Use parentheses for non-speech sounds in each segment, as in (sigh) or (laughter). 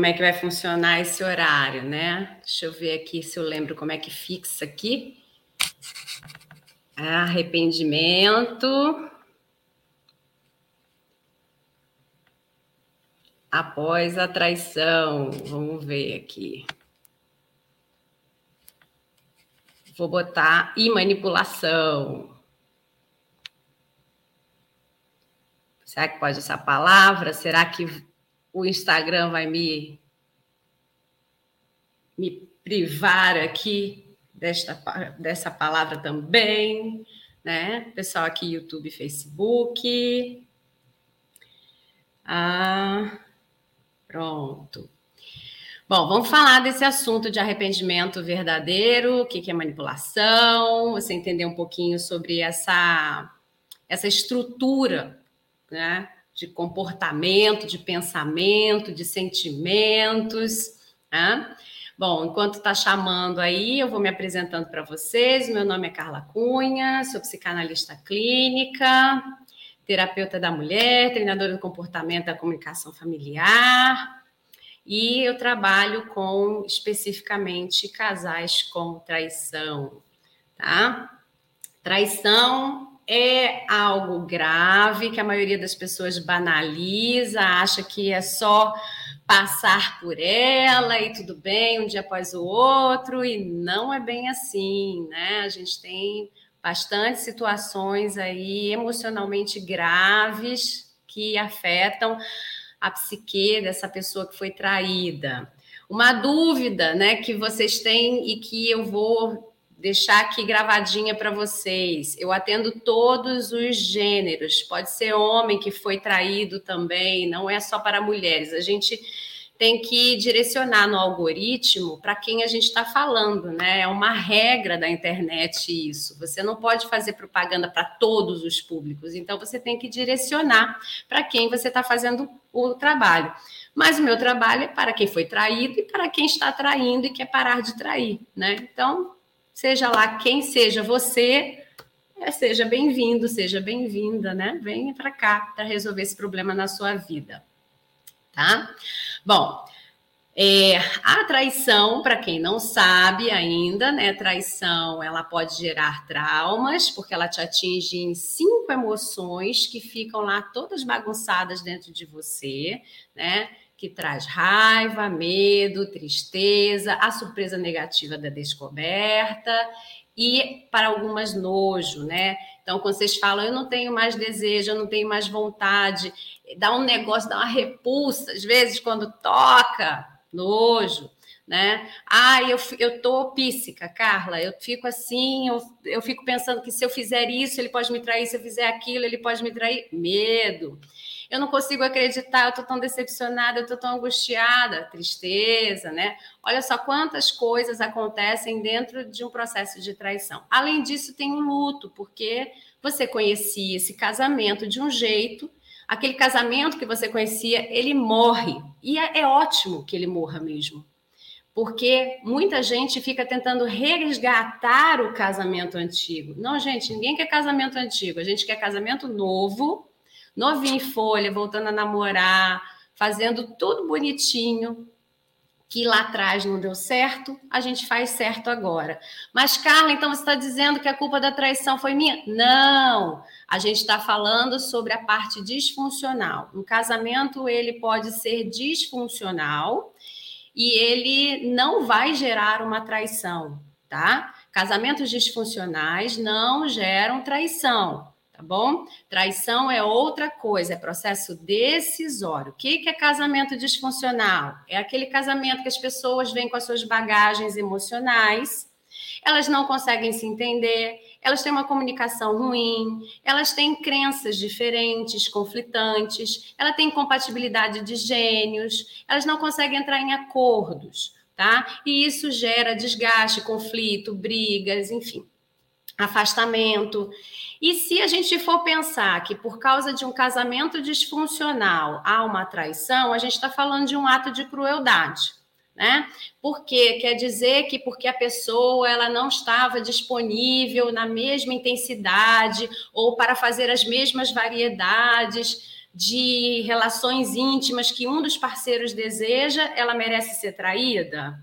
como é que vai funcionar esse horário, né? Deixa eu ver aqui se eu lembro como é que fixa aqui. Arrependimento. Após a traição. Vamos ver aqui. Vou botar e manipulação. Será que pode essa palavra? Será que o Instagram vai me, me privar aqui desta, dessa palavra também? Né? Pessoal aqui, YouTube, Facebook. Ah, pronto. Bom, vamos falar desse assunto de arrependimento verdadeiro, o que é manipulação, você entender um pouquinho sobre essa, essa estrutura né? De comportamento, de pensamento, de sentimentos. Né? Bom, enquanto está chamando aí, eu vou me apresentando para vocês. Meu nome é Carla Cunha, sou psicanalista clínica, terapeuta da mulher, treinadora do comportamento da comunicação familiar. E eu trabalho com especificamente casais com traição, tá? Traição é algo grave que a maioria das pessoas banaliza, acha que é só passar por ela e tudo bem um dia após o outro, e não é bem assim, né? A gente tem bastante situações aí emocionalmente graves que afetam a psique dessa pessoa que foi traída. Uma dúvida, né, que vocês têm e que eu vou deixar aqui gravadinha para vocês. Eu atendo todos os gêneros. Pode ser homem que foi traído também, não é só para mulheres. A gente tem que direcionar no algoritmo para quem a gente está falando, né? É uma regra da internet isso. Você não pode fazer propaganda para todos os públicos, então você tem que direcionar para quem você está fazendo o trabalho. Mas o meu trabalho é para quem foi traído e para quem está traindo e quer parar de trair, né? Então, seja lá quem seja você, é, seja bem-vindo, seja bem-vinda, né? Venha para cá para resolver esse problema na sua vida, tá? Bom, é, a traição, para quem não sabe ainda, né? Traição, ela pode gerar traumas, porque ela te atinge em cinco emoções que ficam lá todas bagunçadas dentro de você, né? Que traz raiva, medo, tristeza, a surpresa negativa da descoberta e para algumas nojo, né? Então, quando vocês falam, eu não tenho mais desejo, eu não tenho mais vontade, dá um negócio, dá uma repulsa, às vezes, quando toca, nojo, né? Ah, eu, eu tô píssica, Carla, eu fico assim, eu, eu fico pensando que se eu fizer isso, ele pode me trair, se eu fizer aquilo, ele pode me trair. Medo eu não consigo acreditar, eu estou tão decepcionada, eu estou tão angustiada, tristeza, né? Olha só quantas coisas acontecem dentro de um processo de traição. Além disso, tem o luto, porque você conhecia esse casamento de um jeito, aquele casamento que você conhecia, ele morre. E é, é ótimo que ele morra mesmo. Porque muita gente fica tentando resgatar o casamento antigo. Não, gente, ninguém quer casamento antigo, a gente quer casamento novo novinho em folha, voltando a namorar, fazendo tudo bonitinho, que lá atrás não deu certo, a gente faz certo agora. Mas, Carla, então você está dizendo que a culpa da traição foi minha? Não! A gente está falando sobre a parte disfuncional. Um casamento, ele pode ser disfuncional e ele não vai gerar uma traição, tá? Casamentos disfuncionais não geram traição tá bom? Traição é outra coisa, é processo decisório. O que é casamento disfuncional? É aquele casamento que as pessoas vêm com as suas bagagens emocionais, elas não conseguem se entender, elas têm uma comunicação ruim, elas têm crenças diferentes, conflitantes, ela tem incompatibilidade de gênios, elas não conseguem entrar em acordos, tá? E isso gera desgaste, conflito, brigas, enfim, afastamento. E se a gente for pensar que por causa de um casamento disfuncional há uma traição, a gente está falando de um ato de crueldade. Né? Porque quer dizer que porque a pessoa ela não estava disponível na mesma intensidade ou para fazer as mesmas variedades de relações íntimas que um dos parceiros deseja, ela merece ser traída?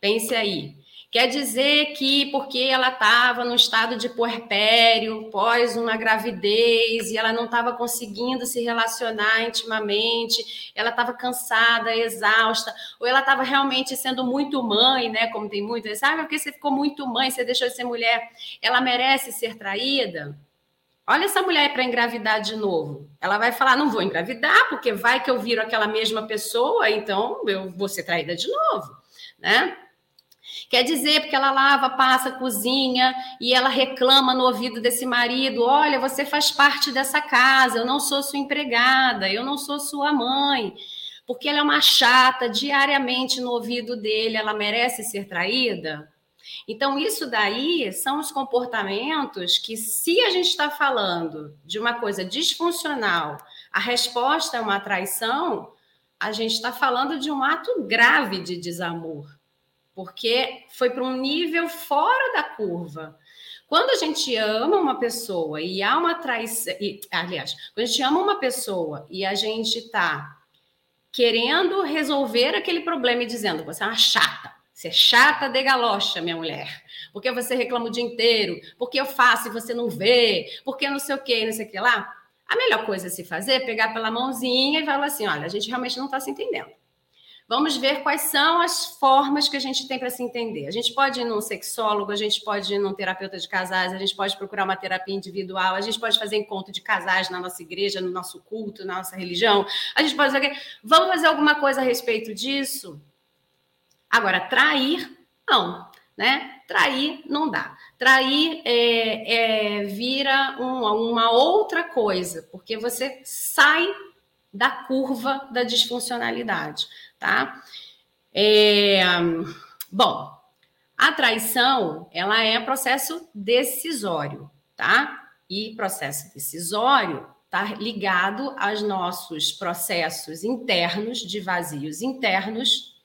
Pense aí. Quer dizer que porque ela estava no estado de puerpério, pós uma gravidez, e ela não estava conseguindo se relacionar intimamente, ela estava cansada, exausta, ou ela estava realmente sendo muito mãe, né? Como tem muitas, sabe? Porque você ficou muito mãe, você deixou de ser mulher, ela merece ser traída? Olha essa mulher para engravidar de novo. Ela vai falar: não vou engravidar, porque vai que eu viro aquela mesma pessoa, então eu vou ser traída de novo, né? Quer dizer, porque ela lava, passa, cozinha e ela reclama no ouvido desse marido: olha, você faz parte dessa casa, eu não sou sua empregada, eu não sou sua mãe. Porque ela é uma chata diariamente no ouvido dele, ela merece ser traída? Então, isso daí são os comportamentos que, se a gente está falando de uma coisa disfuncional, a resposta é uma traição, a gente está falando de um ato grave de desamor porque foi para um nível fora da curva. Quando a gente ama uma pessoa e há uma traição, e, aliás, quando a gente ama uma pessoa e a gente está querendo resolver aquele problema e dizendo, você é uma chata, você é chata de galocha, minha mulher, porque você reclama o dia inteiro, porque eu faço e você não vê, porque não sei o que, não sei o que lá, a melhor coisa a se fazer é pegar pela mãozinha e falar assim, olha, a gente realmente não está se entendendo. Vamos ver quais são as formas que a gente tem para se entender. A gente pode ir num sexólogo, a gente pode ir num terapeuta de casais, a gente pode procurar uma terapia individual, a gente pode fazer encontro de casais na nossa igreja, no nosso culto, na nossa religião. A gente pode fazer. Vamos fazer alguma coisa a respeito disso? Agora, trair, não. Né? Trair não dá. Trair é, é, vira um, uma outra coisa, porque você sai da curva da disfuncionalidade tá? É, bom, a traição, ela é processo decisório, tá? E processo decisório está ligado aos nossos processos internos, de vazios internos,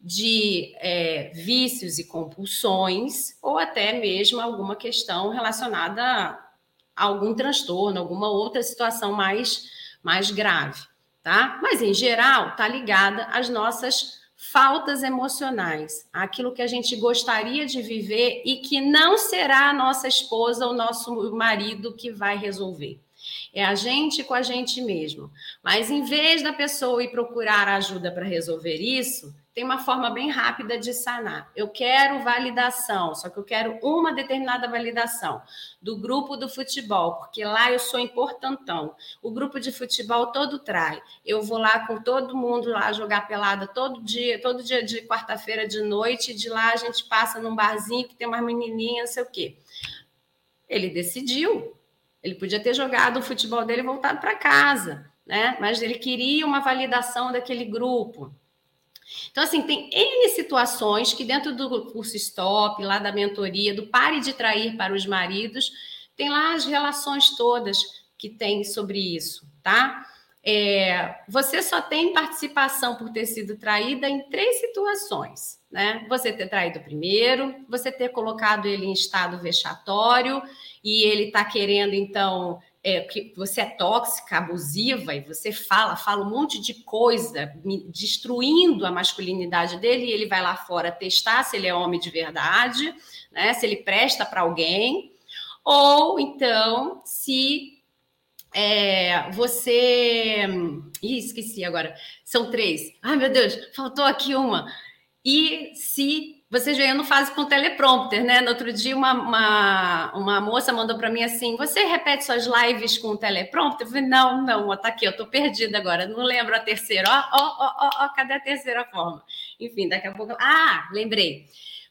de é, vícios e compulsões, ou até mesmo alguma questão relacionada a algum transtorno, alguma outra situação mais, mais grave tá? Mas em geral está ligada às nossas faltas emocionais, aquilo que a gente gostaria de viver e que não será a nossa esposa ou nosso marido que vai resolver. É a gente com a gente mesmo. Mas em vez da pessoa ir procurar ajuda para resolver isso, tem uma forma bem rápida de sanar. Eu quero validação, só que eu quero uma determinada validação do grupo do futebol, porque lá eu sou importantão. O grupo de futebol todo trai. Eu vou lá com todo mundo lá jogar pelada todo dia, todo dia de quarta-feira de noite, e de lá a gente passa num barzinho que tem uma menininha, não sei o quê. Ele decidiu. Ele podia ter jogado o futebol dele voltado para casa, né? Mas ele queria uma validação daquele grupo. Então, assim, tem N situações que dentro do curso Stop, lá da mentoria, do Pare de Trair para os Maridos, tem lá as relações todas que tem sobre isso, tá? É, você só tem participação por ter sido traída em três situações, né? Você ter traído primeiro, você ter colocado ele em estado vexatório e ele está querendo, então, é, que você é tóxica, abusiva, e você fala, fala um monte de coisa, destruindo a masculinidade dele, e ele vai lá fora testar se ele é homem de verdade, né? se ele presta para alguém, ou então se é, você. Ih, esqueci agora. São três. Ai, meu Deus, faltou aqui uma. E se vocês não faço com teleprompter, né? No outro dia, uma, uma, uma moça mandou para mim assim: Você repete suas lives com teleprompter? Eu falei: Não, não, ó, tá aqui, eu tô perdida agora, não lembro a terceira. Ó, ó, ó, ó, cadê a terceira forma? Enfim, daqui a pouco. Ah, lembrei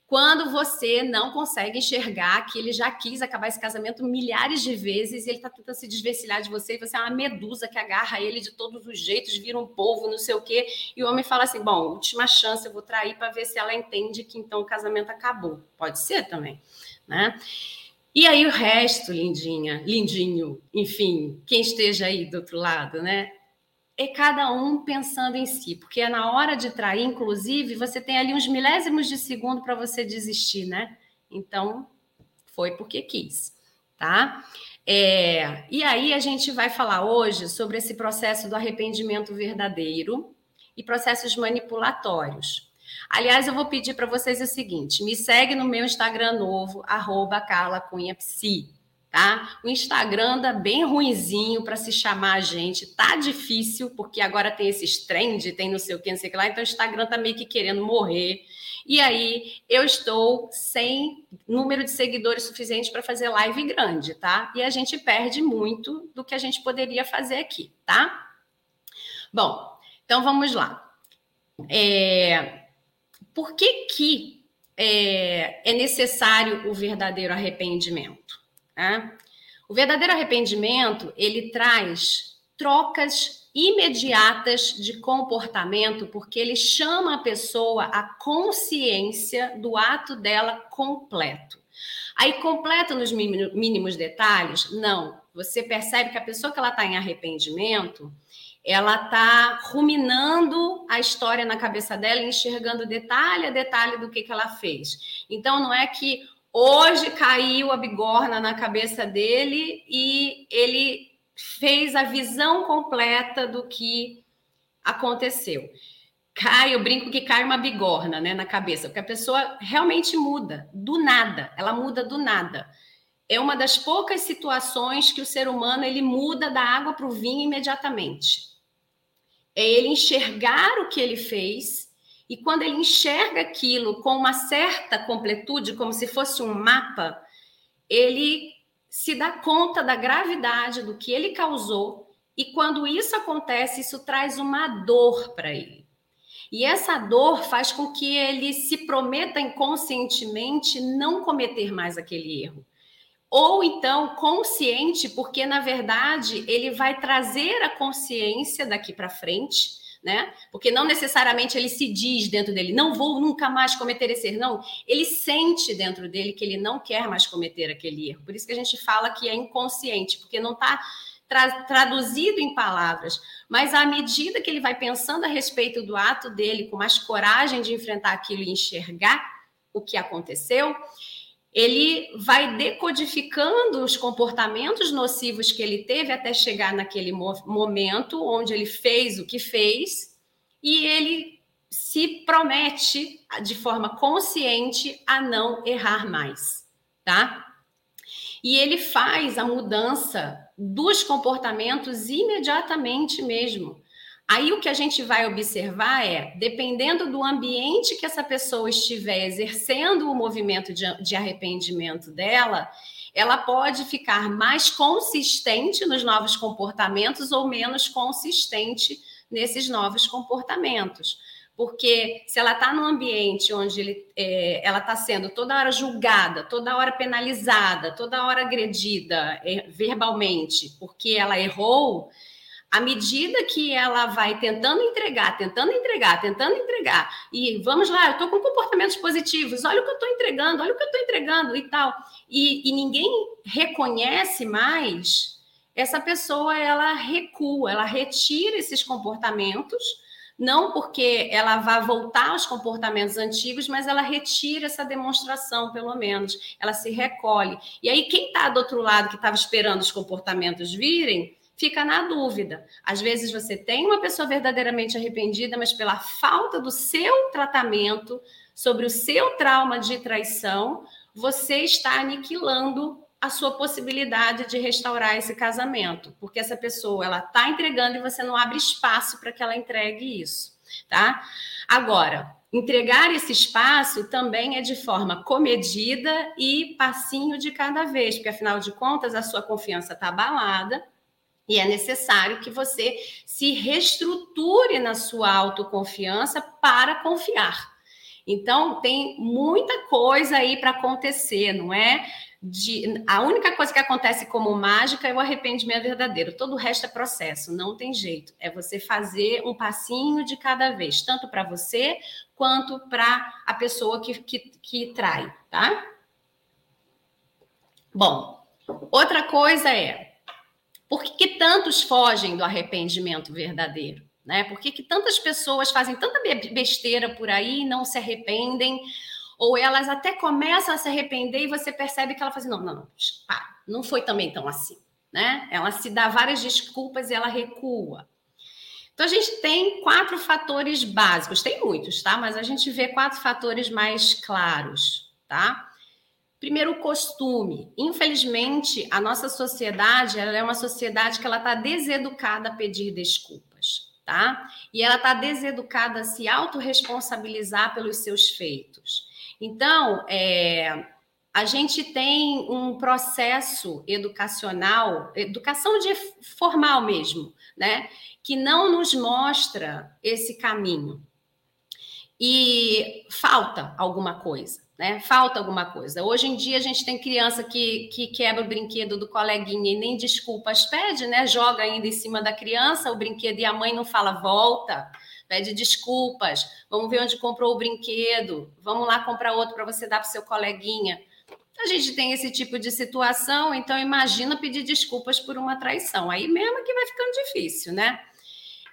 quando você não consegue enxergar que ele já quis acabar esse casamento milhares de vezes e ele está tentando se desvencilhar de você e você é uma medusa que agarra ele de todos os jeitos, vira um povo, não sei o quê, e o homem fala assim: bom, última chance, eu vou trair para ver se ela entende que então o casamento acabou. Pode ser também, né? E aí o resto, lindinha, lindinho, enfim, quem esteja aí do outro lado, né? É cada um pensando em si, porque é na hora de trair, inclusive, você tem ali uns milésimos de segundo para você desistir, né? Então, foi porque quis, tá? É, e aí a gente vai falar hoje sobre esse processo do arrependimento verdadeiro e processos manipulatórios. Aliás, eu vou pedir para vocês o seguinte: me segue no meu Instagram novo, arroba Carla Cunha Psi, tá? O Instagram anda bem ruinzinho para se chamar a gente, tá difícil, porque agora tem esses trend, tem não sei o que, não sei o que lá, então o Instagram tá meio que querendo morrer. E aí eu estou sem número de seguidores suficiente para fazer live grande, tá? E a gente perde muito do que a gente poderia fazer aqui, tá? Bom, então vamos lá. É, por que, que é, é necessário o verdadeiro arrependimento? Né? O verdadeiro arrependimento ele traz trocas imediatas de comportamento, porque ele chama a pessoa à consciência do ato dela completo. Aí, completo nos mínimos detalhes? Não. Você percebe que a pessoa que ela está em arrependimento, ela está ruminando a história na cabeça dela, enxergando detalhe a detalhe do que, que ela fez. Então, não é que hoje caiu a bigorna na cabeça dele e ele fez a visão completa do que aconteceu. Cai, eu brinco que cai uma bigorna né, na cabeça, porque a pessoa realmente muda, do nada, ela muda do nada. É uma das poucas situações que o ser humano ele muda da água para o vinho imediatamente. É ele enxergar o que ele fez, e quando ele enxerga aquilo com uma certa completude, como se fosse um mapa, ele se dá conta da gravidade do que ele causou, e quando isso acontece, isso traz uma dor para ele. E essa dor faz com que ele se prometa inconscientemente não cometer mais aquele erro. Ou então consciente, porque na verdade ele vai trazer a consciência daqui para frente né? Porque não necessariamente ele se diz dentro dele, não vou nunca mais cometer esse erro, não. Ele sente dentro dele que ele não quer mais cometer aquele erro. Por isso que a gente fala que é inconsciente, porque não está tra traduzido em palavras. Mas à medida que ele vai pensando a respeito do ato dele, com mais coragem de enfrentar aquilo e enxergar o que aconteceu, ele vai decodificando os comportamentos nocivos que ele teve até chegar naquele momento onde ele fez o que fez e ele se promete de forma consciente a não errar mais, tá? E ele faz a mudança dos comportamentos imediatamente mesmo. Aí o que a gente vai observar é, dependendo do ambiente que essa pessoa estiver exercendo o movimento de, de arrependimento dela, ela pode ficar mais consistente nos novos comportamentos ou menos consistente nesses novos comportamentos. Porque se ela está num ambiente onde ele, é, ela está sendo toda hora julgada, toda hora penalizada, toda hora agredida é, verbalmente, porque ela errou, à medida que ela vai tentando entregar, tentando entregar, tentando entregar, e vamos lá, eu estou com comportamentos positivos, olha o que eu estou entregando, olha o que eu estou entregando e tal, e, e ninguém reconhece mais, essa pessoa ela recua, ela retira esses comportamentos, não porque ela vá voltar aos comportamentos antigos, mas ela retira essa demonstração, pelo menos, ela se recolhe. E aí, quem está do outro lado, que estava esperando os comportamentos virem, fica na dúvida. Às vezes você tem uma pessoa verdadeiramente arrependida, mas pela falta do seu tratamento sobre o seu trauma de traição, você está aniquilando a sua possibilidade de restaurar esse casamento, porque essa pessoa ela está entregando e você não abre espaço para que ela entregue isso, tá? Agora, entregar esse espaço também é de forma comedida e passinho de cada vez, porque afinal de contas a sua confiança está abalada e é necessário que você se reestruture na sua autoconfiança para confiar. Então, tem muita coisa aí para acontecer, não é? De, a única coisa que acontece como mágica é o arrependimento verdadeiro. Todo o resto é processo, não tem jeito. É você fazer um passinho de cada vez, tanto para você quanto para a pessoa que, que, que trai, tá? Bom, outra coisa é por que, que tantos fogem do arrependimento verdadeiro? Né? Por que, que tantas pessoas fazem tanta besteira por aí e não se arrependem? Ou elas até começam a se arrepender e você percebe que ela fala assim: não, não, não, para, não foi também tão assim. Né? Ela se dá várias desculpas e ela recua. Então, a gente tem quatro fatores básicos, tem muitos, tá? Mas a gente vê quatro fatores mais claros, tá? Primeiro, o costume. Infelizmente, a nossa sociedade é uma sociedade que ela está deseducada a pedir desculpas, tá? E ela está deseducada a se autorresponsabilizar pelos seus feitos. Então, é, a gente tem um processo educacional, educação de formal mesmo, né? Que não nos mostra esse caminho. E falta alguma coisa, né? Falta alguma coisa. Hoje em dia a gente tem criança que, que quebra o brinquedo do coleguinha e nem desculpas pede, né? Joga ainda em cima da criança o brinquedo e a mãe não fala volta pede desculpas, vamos ver onde comprou o brinquedo, vamos lá comprar outro para você dar para seu coleguinha. A gente tem esse tipo de situação, então imagina pedir desculpas por uma traição. Aí mesmo que vai ficando difícil, né?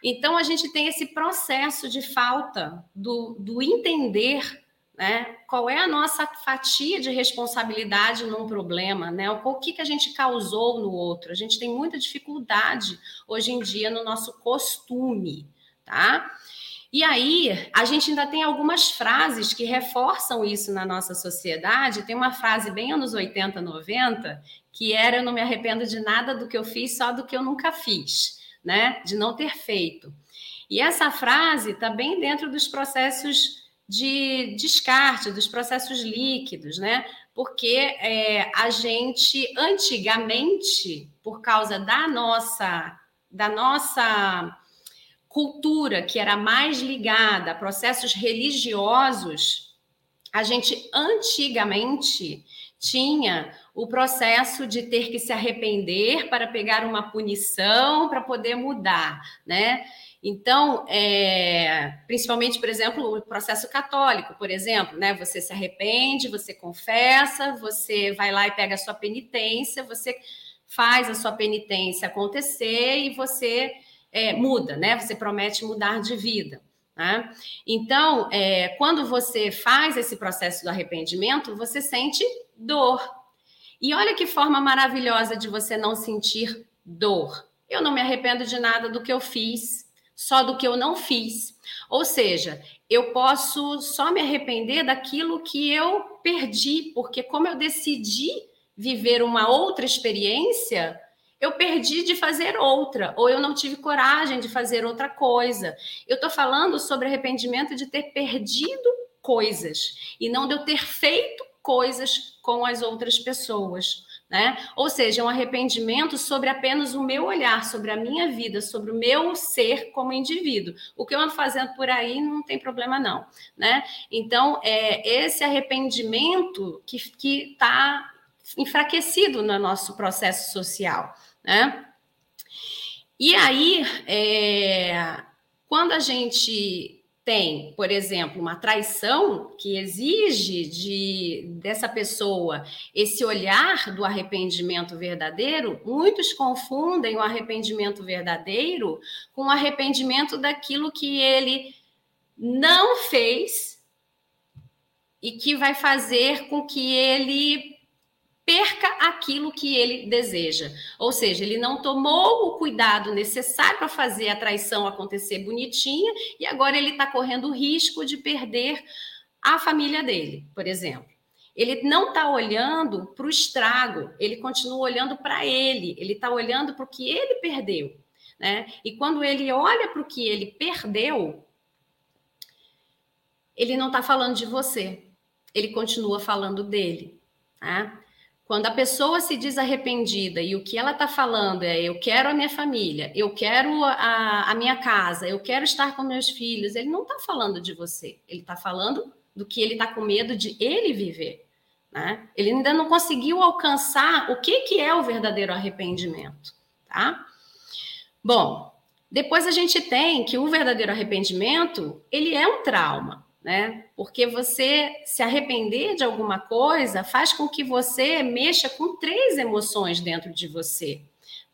Então a gente tem esse processo de falta do, do entender né? Qual é a nossa fatia de responsabilidade num problema, né? O que, que a gente causou no outro? A gente tem muita dificuldade hoje em dia no nosso costume, tá? E aí, a gente ainda tem algumas frases que reforçam isso na nossa sociedade. Tem uma frase bem anos 80, 90, que era: Eu não me arrependo de nada do que eu fiz, só do que eu nunca fiz, né? De não ter feito. E essa frase está bem dentro dos processos de descarte, dos processos líquidos, né? Porque é, a gente, antigamente, por causa da nossa, da nossa cultura que era mais ligada a processos religiosos, a gente antigamente tinha o processo de ter que se arrepender para pegar uma punição para poder mudar, né? Então, é, principalmente, por exemplo, o processo católico, por exemplo, né? Você se arrepende, você confessa, você vai lá e pega a sua penitência, você faz a sua penitência acontecer e você é, muda, né? Você promete mudar de vida. Né? Então, é, quando você faz esse processo do arrependimento, você sente dor. E olha que forma maravilhosa de você não sentir dor. Eu não me arrependo de nada do que eu fiz, só do que eu não fiz. Ou seja, eu posso só me arrepender daquilo que eu perdi, porque como eu decidi viver uma outra experiência, eu perdi de fazer outra, ou eu não tive coragem de fazer outra coisa. Eu estou falando sobre arrependimento de ter perdido coisas e não de eu ter feito coisas com as outras pessoas. Né? Ou seja, um arrependimento sobre apenas o meu olhar, sobre a minha vida, sobre o meu ser como indivíduo. O que eu ando fazendo por aí não tem problema, não. Né? Então, é esse arrependimento que está enfraquecido no nosso processo social né? E aí, é, quando a gente tem, por exemplo, uma traição que exige de dessa pessoa esse olhar do arrependimento verdadeiro, muitos confundem o arrependimento verdadeiro com o arrependimento daquilo que ele não fez e que vai fazer com que ele perca aquilo que ele deseja. Ou seja, ele não tomou o cuidado necessário para fazer a traição acontecer bonitinha e agora ele está correndo o risco de perder a família dele, por exemplo. Ele não está olhando para o estrago, ele continua olhando para ele, ele está olhando para o que ele perdeu. Né? E quando ele olha para o que ele perdeu, ele não está falando de você, ele continua falando dele. Tá? Quando a pessoa se diz arrependida e o que ela está falando é eu quero a minha família, eu quero a, a minha casa, eu quero estar com meus filhos, ele não está falando de você, ele está falando do que ele está com medo de ele viver. Né? Ele ainda não conseguiu alcançar o que, que é o verdadeiro arrependimento. Tá? Bom, depois a gente tem que o verdadeiro arrependimento ele é um trauma né? Porque você se arrepender de alguma coisa faz com que você mexa com três emoções dentro de você.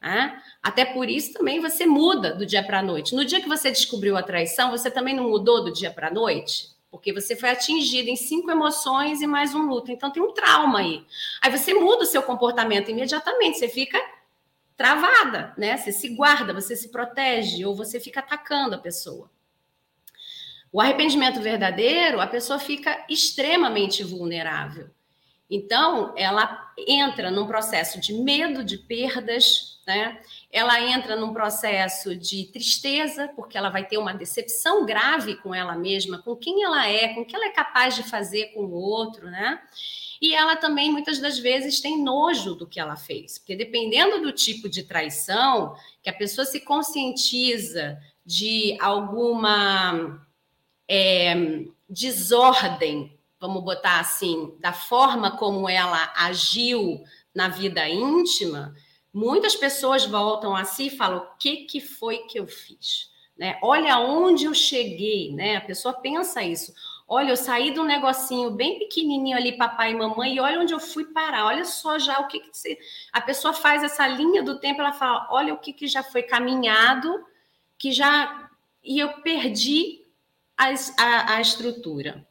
Né? Até por isso também você muda do dia para a noite. No dia que você descobriu a traição, você também não mudou do dia para a noite? porque você foi atingido em cinco emoções e mais um luto. Então tem um trauma aí. Aí você muda o seu comportamento imediatamente, você fica travada, né? Você se guarda, você se protege ou você fica atacando a pessoa. O arrependimento verdadeiro, a pessoa fica extremamente vulnerável. Então, ela entra num processo de medo de perdas, né? Ela entra num processo de tristeza, porque ela vai ter uma decepção grave com ela mesma, com quem ela é, com o que ela é capaz de fazer com o outro, né? E ela também, muitas das vezes, tem nojo do que ela fez, porque dependendo do tipo de traição, que a pessoa se conscientiza de alguma é, desordem, vamos botar assim, da forma como ela agiu na vida íntima, muitas pessoas voltam a si e falam: o que, que foi que eu fiz? Né? Olha onde eu cheguei, né? A pessoa pensa isso. Olha, eu saí de um negocinho bem pequenininho ali, papai e mamãe, e olha onde eu fui parar. Olha só já o que, que a pessoa faz essa linha do tempo, ela fala: olha o que, que já foi caminhado, que já e eu perdi a, a estrutura.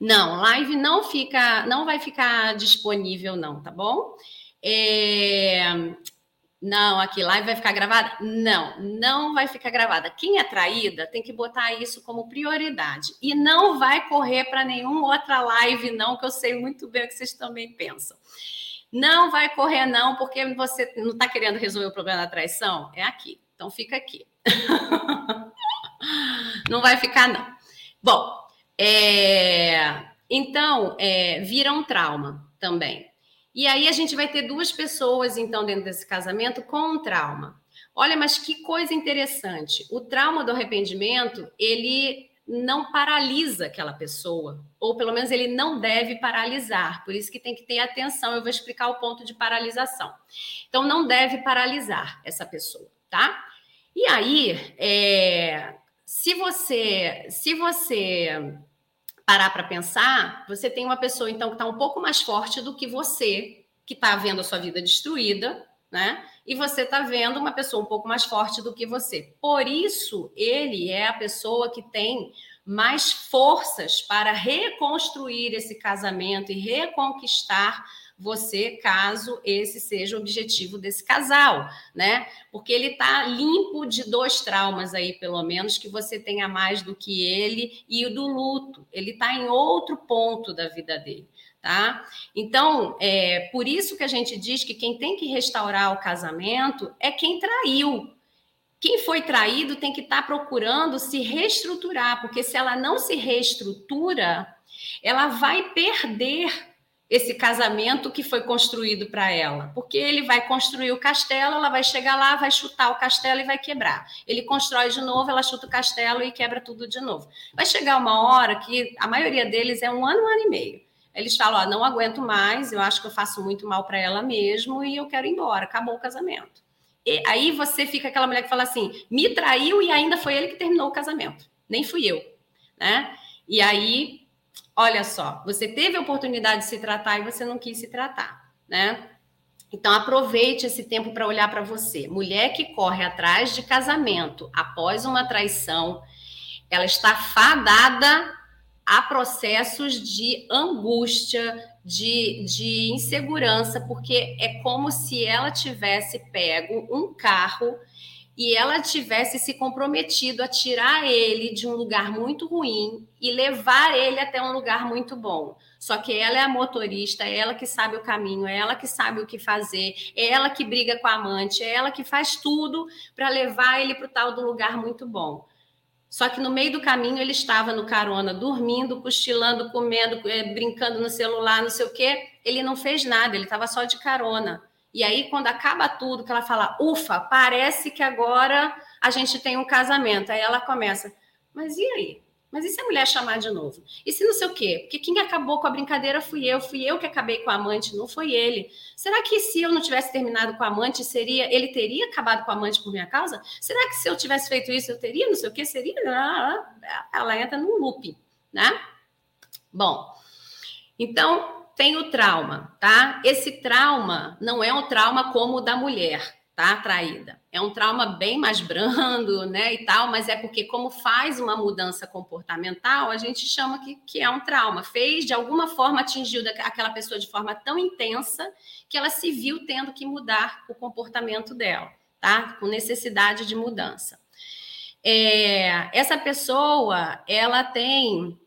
Não, live não fica, não vai ficar disponível, não, tá bom? É... Não, aqui, live vai ficar gravada? Não, não vai ficar gravada. Quem é traída tem que botar isso como prioridade. E não vai correr para nenhuma outra live, não, que eu sei muito bem o que vocês também pensam. Não vai correr, não, porque você não está querendo resolver o problema da traição? É aqui. Então fica aqui. (laughs) Não vai ficar, não. Bom, é, então, é, vira um trauma também. E aí a gente vai ter duas pessoas, então, dentro desse casamento com um trauma. Olha, mas que coisa interessante. O trauma do arrependimento, ele não paralisa aquela pessoa, ou pelo menos ele não deve paralisar. Por isso que tem que ter atenção. Eu vou explicar o ponto de paralisação. Então, não deve paralisar essa pessoa, tá? E aí, é, se você, se você parar para pensar, você tem uma pessoa então que está um pouco mais forte do que você, que está vendo a sua vida destruída, né? E você está vendo uma pessoa um pouco mais forte do que você. Por isso, ele é a pessoa que tem mais forças para reconstruir esse casamento e reconquistar você, caso esse seja o objetivo desse casal, né? Porque ele tá limpo de dois traumas aí, pelo menos, que você tenha mais do que ele e o do luto. Ele tá em outro ponto da vida dele. Tá? Então, é por isso que a gente diz que quem tem que restaurar o casamento é quem traiu, quem foi traído tem que estar tá procurando se reestruturar, porque se ela não se reestrutura, ela vai perder esse casamento que foi construído para ela. Porque ele vai construir o castelo, ela vai chegar lá, vai chutar o castelo e vai quebrar. Ele constrói de novo, ela chuta o castelo e quebra tudo de novo. Vai chegar uma hora que a maioria deles é um ano, um ano e meio. Eles falam: ó, não aguento mais, eu acho que eu faço muito mal para ela mesmo e eu quero ir embora, acabou o casamento. E aí você fica aquela mulher que fala assim: me traiu e ainda foi ele que terminou o casamento, nem fui eu. Né? E aí Olha só, você teve a oportunidade de se tratar e você não quis se tratar, né? Então aproveite esse tempo para olhar para você. Mulher que corre atrás de casamento após uma traição, ela está fadada a processos de angústia, de, de insegurança, porque é como se ela tivesse pego um carro e ela tivesse se comprometido a tirar ele de um lugar muito ruim e levar ele até um lugar muito bom. Só que ela é a motorista, é ela que sabe o caminho, é ela que sabe o que fazer, é ela que briga com a amante, é ela que faz tudo para levar ele para o tal do lugar muito bom. Só que no meio do caminho ele estava no carona, dormindo, cochilando, comendo, eh, brincando no celular, não sei o quê. Ele não fez nada, ele estava só de carona. E aí, quando acaba tudo, que ela fala, ufa, parece que agora a gente tem um casamento. Aí ela começa, mas e aí? Mas e se a mulher chamar de novo? E se não sei o quê? Porque quem acabou com a brincadeira fui eu, fui eu que acabei com a amante, não foi ele. Será que se eu não tivesse terminado com a amante, seria ele teria acabado com a amante por minha causa? Será que se eu tivesse feito isso, eu teria, não sei o quê, seria? Ela entra num loop, né? Bom, então tem o trauma, tá? Esse trauma não é um trauma como o da mulher. tá? Traída. É um trauma bem mais brando, (laughs) né? E tal, mas é porque, como faz uma mudança comportamental, a gente chama que, que é um trauma. Fez, de alguma forma, atingiu aquela pessoa de forma tão intensa que ela se viu tendo que mudar o comportamento dela, tá? Com necessidade de mudança. É, essa pessoa, ela tem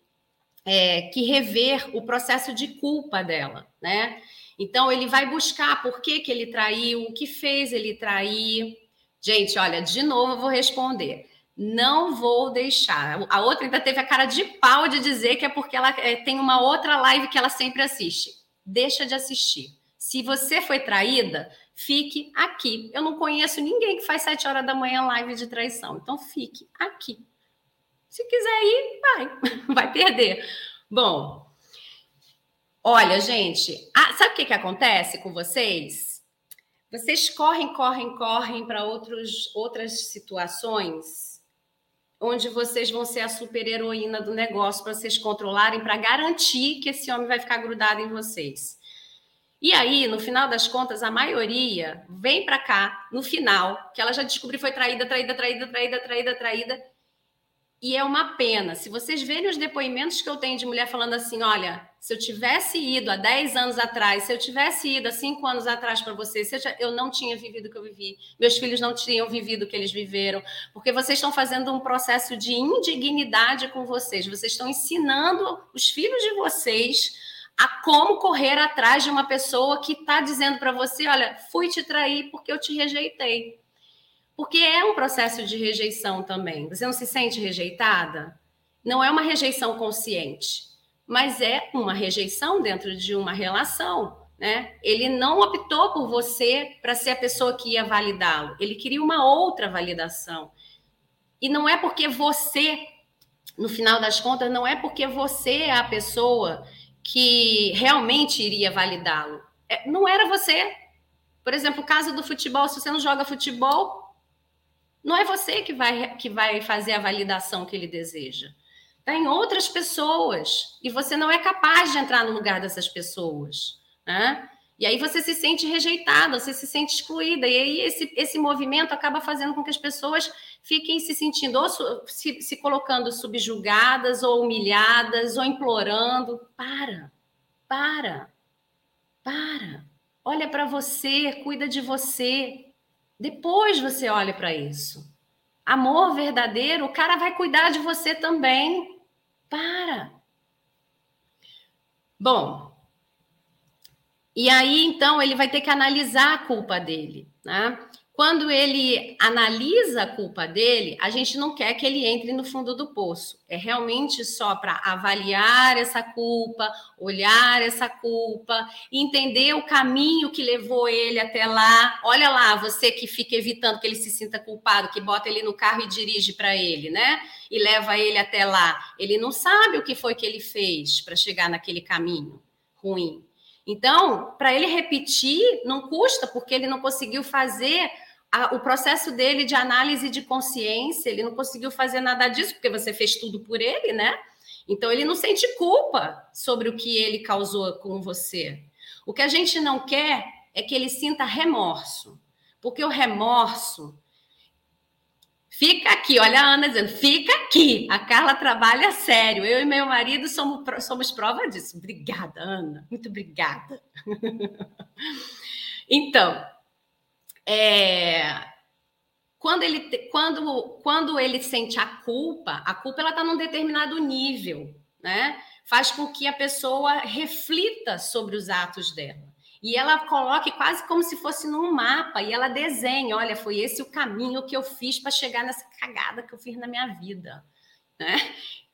é, que rever o processo de culpa dela, né? Então, ele vai buscar por que, que ele traiu, o que fez ele trair. Gente, olha, de novo eu vou responder. Não vou deixar. A outra ainda teve a cara de pau de dizer que é porque ela é, tem uma outra live que ela sempre assiste. Deixa de assistir. Se você foi traída, fique aqui. Eu não conheço ninguém que faz sete horas da manhã live de traição. Então, fique aqui. Se quiser ir, vai. (laughs) Vai perder. Bom, Olha, gente, sabe o que, que acontece com vocês? Vocês correm, correm, correm para outras situações onde vocês vão ser a super heroína do negócio para vocês controlarem, para garantir que esse homem vai ficar grudado em vocês. E aí, no final das contas, a maioria vem para cá, no final, que ela já descobriu foi traída, traída, traída, traída, traída, traída. E é uma pena. Se vocês verem os depoimentos que eu tenho de mulher falando assim: olha, se eu tivesse ido há 10 anos atrás, se eu tivesse ido há 5 anos atrás para vocês, eu, não tinha vivido o que eu vivi, meus filhos não tinham vivido o que eles viveram, porque vocês estão fazendo um processo de indignidade com vocês, vocês estão ensinando os filhos de vocês a como correr atrás de uma pessoa que está dizendo para você: olha, fui te trair porque eu te rejeitei. Porque é um processo de rejeição também. Você não se sente rejeitada? Não é uma rejeição consciente mas é uma rejeição dentro de uma relação. Né? Ele não optou por você para ser a pessoa que ia validá-lo, ele queria uma outra validação. E não é porque você, no final das contas, não é porque você é a pessoa que realmente iria validá-lo. É, não era você. Por exemplo, o caso do futebol, se você não joga futebol, não é você que vai, que vai fazer a validação que ele deseja está em outras pessoas e você não é capaz de entrar no lugar dessas pessoas, né? E aí você se sente rejeitada, você se sente excluída, e aí esse, esse movimento acaba fazendo com que as pessoas fiquem se sentindo ou se, se colocando subjugadas, ou humilhadas, ou implorando. Para, para, para. Olha para você, cuida de você. Depois você olha para isso. Amor verdadeiro, o cara vai cuidar de você também. Para. Bom, e aí então ele vai ter que analisar a culpa dele, né? Quando ele analisa a culpa dele, a gente não quer que ele entre no fundo do poço. É realmente só para avaliar essa culpa, olhar essa culpa, entender o caminho que levou ele até lá. Olha lá, você que fica evitando que ele se sinta culpado, que bota ele no carro e dirige para ele, né? E leva ele até lá. Ele não sabe o que foi que ele fez para chegar naquele caminho ruim. Então, para ele repetir, não custa, porque ele não conseguiu fazer a, o processo dele de análise de consciência, ele não conseguiu fazer nada disso, porque você fez tudo por ele, né? Então ele não sente culpa sobre o que ele causou com você. O que a gente não quer é que ele sinta remorso, porque o remorso fica aqui. Olha a Ana dizendo, fica aqui. A Carla trabalha sério. Eu e meu marido somos, somos prova disso. Obrigada, Ana. Muito obrigada. (laughs) então, é, quando ele quando quando ele sente a culpa, a culpa ela está num determinado nível, né? Faz com que a pessoa reflita sobre os atos dela. E ela coloque quase como se fosse num mapa e ela desenha, olha, foi esse o caminho que eu fiz para chegar nessa cagada que eu fiz na minha vida, né?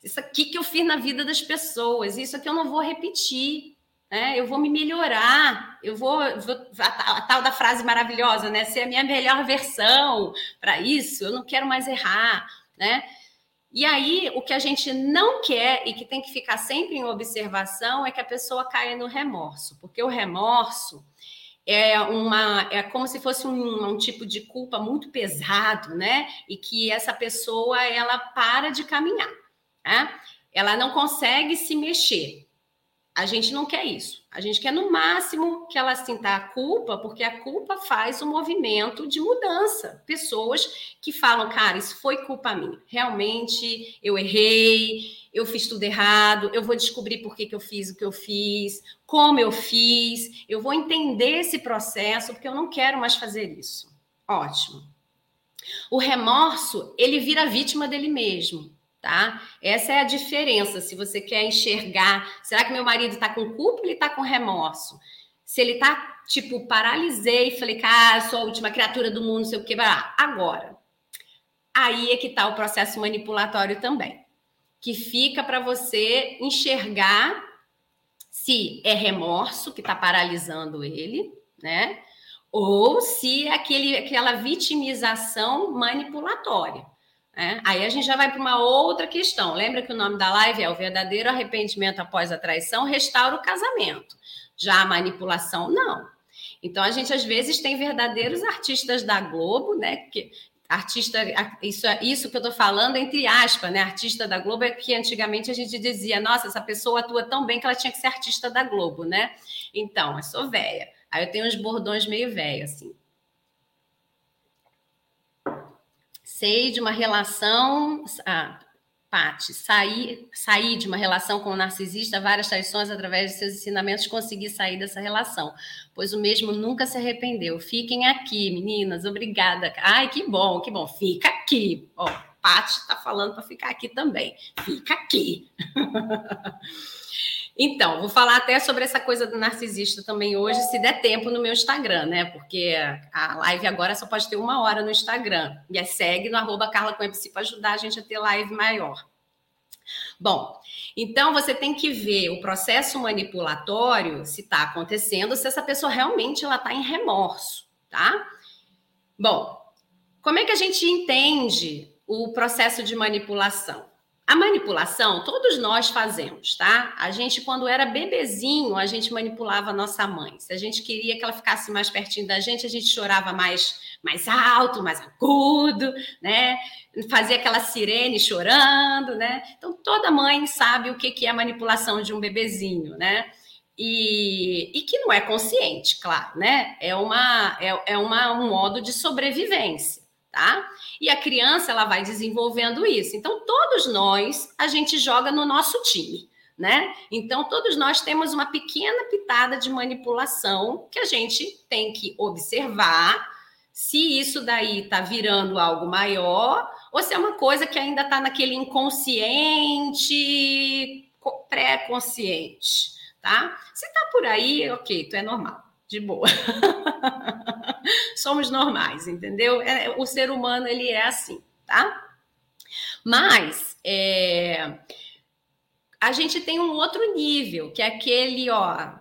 Isso aqui que eu fiz na vida das pessoas, isso aqui eu não vou repetir né? Eu vou me melhorar, eu vou, vou a, a, tal da frase maravilhosa, né? Ser a minha melhor versão para isso, eu não quero mais errar, né? E aí, o que a gente não quer e que tem que ficar sempre em observação é que a pessoa caia no remorso, porque o remorso é uma é como se fosse um, um, tipo de culpa muito pesado, né? E que essa pessoa ela para de caminhar, né? Ela não consegue se mexer A gente não quer isso. A gente quer, no máximo, que ela sinta a culpa, porque a culpa faz um movimento de mudança. Pessoas que falam, cara, isso foi culpa minha. Realmente, eu errei, eu fiz tudo errado, eu vou descobrir por que, que eu fiz o que eu fiz, como eu fiz, eu vou entender esse processo, porque eu não quero mais fazer isso. Ótimo. O remorso, ele vira vítima dele mesmo tá? Essa é a diferença. Se você quer enxergar, será que meu marido está com culpa ou ele está com remorso? Se ele está tipo, paralisei, falei, cara, sou a última criatura do mundo, sei o que, vai Agora, aí é que está o processo manipulatório também, que fica para você enxergar se é remorso que está paralisando ele, né? Ou se é aquele, aquela vitimização manipulatória. É, aí a gente já vai para uma outra questão. Lembra que o nome da live é o verdadeiro arrependimento após a traição restaura o casamento. Já a manipulação, não. Então a gente às vezes tem verdadeiros artistas da Globo, né? Que, artista, isso, isso que eu estou falando entre aspas, né? Artista da Globo é que antigamente a gente dizia, nossa, essa pessoa atua tão bem que ela tinha que ser artista da Globo, né? Então, eu sou velha. Aí eu tenho uns bordões meio velho, assim. Sei de uma relação. Ah, Pati, sair, sair de uma relação com o um narcisista, várias traições através de seus ensinamentos, consegui sair dessa relação, pois o mesmo nunca se arrependeu. Fiquem aqui, meninas, obrigada. Ai, que bom, que bom. Fica aqui. Ó, Pati está falando para ficar aqui também. Fica aqui. (laughs) Então, vou falar até sobre essa coisa do narcisista também hoje, se der tempo no meu Instagram, né? Porque a live agora só pode ter uma hora no Instagram. E é segue no arroba Carla para ajudar a gente a ter live maior. Bom, então você tem que ver o processo manipulatório, se está acontecendo, se essa pessoa realmente ela está em remorso, tá? Bom, como é que a gente entende o processo de manipulação? A manipulação, todos nós fazemos, tá? A gente, quando era bebezinho, a gente manipulava a nossa mãe. Se a gente queria que ela ficasse mais pertinho da gente, a gente chorava mais, mais alto, mais agudo, né? Fazia aquela sirene chorando, né? Então, toda mãe sabe o que é a manipulação de um bebezinho, né? E, e que não é consciente, claro, né? É, uma, é, é uma, um modo de sobrevivência tá? E a criança ela vai desenvolvendo isso. Então todos nós a gente joga no nosso time, né? Então todos nós temos uma pequena pitada de manipulação que a gente tem que observar se isso daí tá virando algo maior ou se é uma coisa que ainda está naquele inconsciente, pré-consciente, tá? Se tá por aí, ok, tu é normal, de boa. (laughs) somos normais, entendeu? É, o ser humano ele é assim, tá? Mas é, a gente tem um outro nível, que é aquele, ó,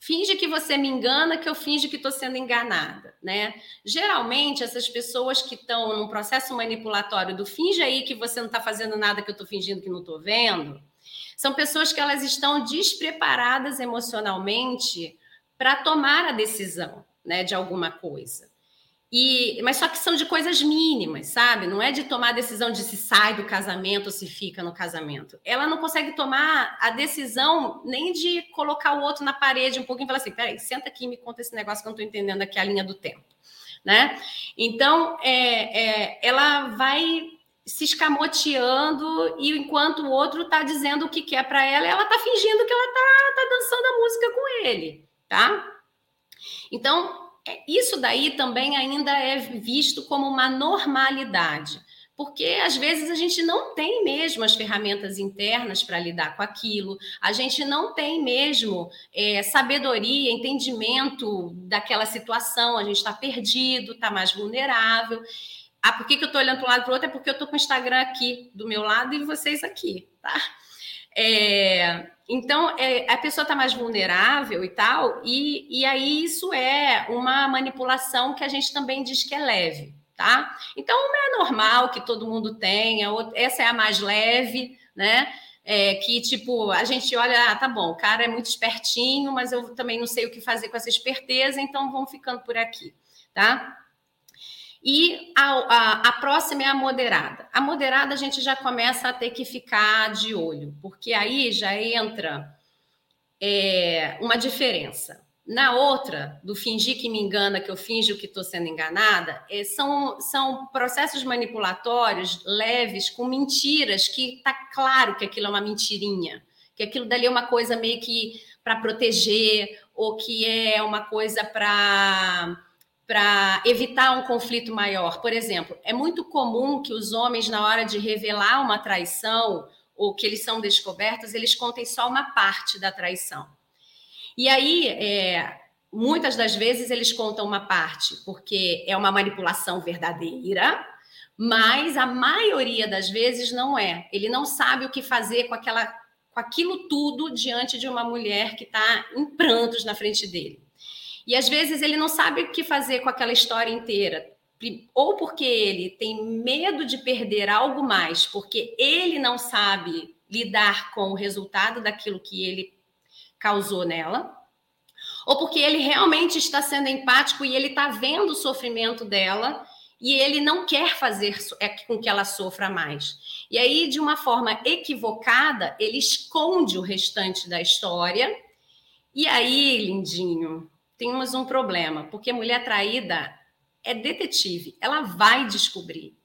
finge que você me engana, que eu finge que estou sendo enganada, né? Geralmente, essas pessoas que estão num processo manipulatório do finge aí que você não está fazendo nada que eu estou fingindo que não estou vendo, são pessoas que elas estão despreparadas emocionalmente para tomar a decisão né, de alguma coisa. E, mas só que são de coisas mínimas, sabe? Não é de tomar a decisão de se sai do casamento ou se fica no casamento. Ela não consegue tomar a decisão nem de colocar o outro na parede um pouquinho e falar assim: peraí, senta aqui e me conta esse negócio que eu não estou entendendo aqui a linha do tempo. Né? Então, é, é, ela vai se escamoteando e enquanto o outro está dizendo o que quer para ela, ela está fingindo que ela está tá dançando a música com ele, tá? Então, é, isso daí também ainda é visto como uma normalidade, porque às vezes a gente não tem mesmo as ferramentas internas para lidar com aquilo, a gente não tem mesmo é, sabedoria, entendimento daquela situação, a gente está perdido, está mais vulnerável. Ah, por que, que eu estou olhando para um lado para o outro? É porque eu estou com o Instagram aqui do meu lado e vocês aqui, tá? É, então, é, a pessoa está mais vulnerável e tal, e, e aí isso é uma manipulação que a gente também diz que é leve, tá? Então, uma é normal que todo mundo tenha, essa é a mais leve, né? É, que tipo, a gente olha, ah, tá bom, o cara é muito espertinho, mas eu também não sei o que fazer com essa esperteza, então vamos ficando por aqui, tá? E a, a, a, próxima é a moderada. A moderada a gente já começa a ter que ficar de olho, porque aí já entra é, uma diferença. Na outra, do fingir que me engana, que eu finjo que estou sendo enganada, é, são, são processos manipulatórios leves com mentiras que está claro que aquilo é uma mentirinha, que aquilo dali é uma coisa meio que para proteger ou que é uma coisa para para evitar um conflito maior. Por exemplo, é muito comum que os homens, na hora de revelar uma traição ou que eles são descobertos, eles contem só uma parte da traição. E aí, é, muitas das vezes, eles contam uma parte porque é uma manipulação verdadeira, mas a maioria das vezes não é. Ele não sabe o que fazer com, aquela, com aquilo tudo diante de uma mulher que está em prantos na frente dele. E às vezes ele não sabe o que fazer com aquela história inteira, ou porque ele tem medo de perder algo mais, porque ele não sabe lidar com o resultado daquilo que ele causou nela, ou porque ele realmente está sendo empático e ele está vendo o sofrimento dela e ele não quer fazer é, com que ela sofra mais. E aí, de uma forma equivocada, ele esconde o restante da história. E aí, lindinho, temos um problema, porque mulher traída é detetive, ela vai descobrir.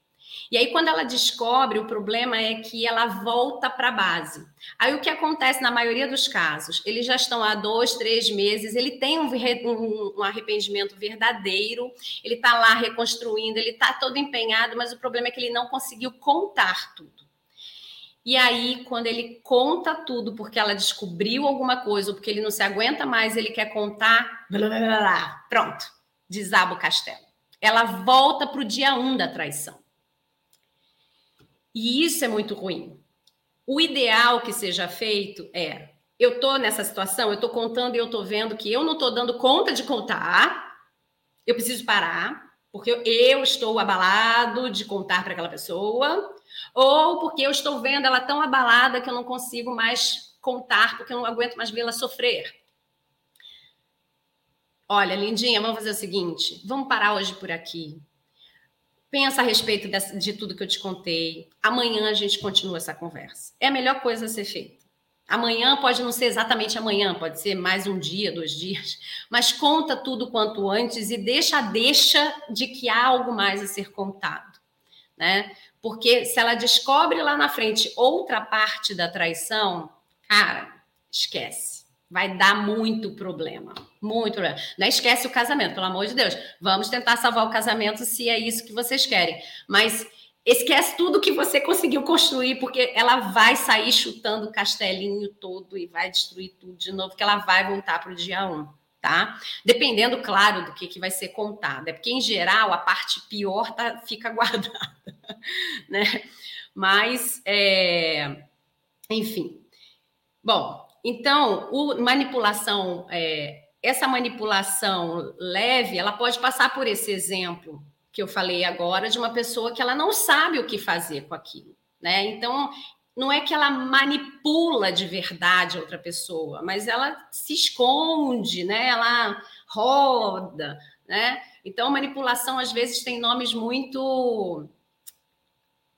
E aí, quando ela descobre, o problema é que ela volta para a base. Aí, o que acontece na maioria dos casos? Eles já estão há dois, três meses, ele tem um, um, um arrependimento verdadeiro, ele está lá reconstruindo, ele está todo empenhado, mas o problema é que ele não conseguiu contar tudo. E aí, quando ele conta tudo porque ela descobriu alguma coisa, ou porque ele não se aguenta mais, ele quer contar, blá, blá, blá, pronto, desaba o castelo. Ela volta para o dia um da traição. E isso é muito ruim. O ideal que seja feito é: eu estou nessa situação, eu estou contando e eu estou vendo que eu não estou dando conta de contar, eu preciso parar, porque eu estou abalado de contar para aquela pessoa, ou porque eu estou vendo ela tão abalada que eu não consigo mais contar, porque eu não aguento mais vê-la sofrer. Olha, lindinha, vamos fazer o seguinte: vamos parar hoje por aqui. Pensa a respeito de, tudo que eu te contei. Amanhã a gente continua essa conversa. É a melhor coisa a ser feita. Amanhã pode não ser exatamente amanhã, pode ser mais um dia, dois dias, mas conta tudo quanto antes e deixa a deixa de que há algo mais a ser contado, né? Porque se ela descobre lá na frente outra parte da traição, cara, esquece vai dar muito problema. Muito problema. Não esquece o casamento, pelo amor de Deus. Vamos tentar salvar o casamento se é isso que vocês querem. Mas esquece tudo que você conseguiu construir, porque ela vai sair chutando o castelinho todo e vai destruir tudo de novo, que ela vai voltar para o dia 1. Tá? Dependendo, claro, do que, que vai ser contado. É porque, em geral, a parte pior tá, fica (laughs) guardada. né? Mas, é... enfim. Bom, então, o, manipulação, é, essa manipulação leve, ela pode passar por esse exemplo que eu falei agora de uma pessoa que ela não sabe o que fazer com aquilo, né? Então, não é que ela manipula de verdade outra pessoa, mas ela se esconde, né? Ela roda, né? Então, manipulação às vezes tem nomes muito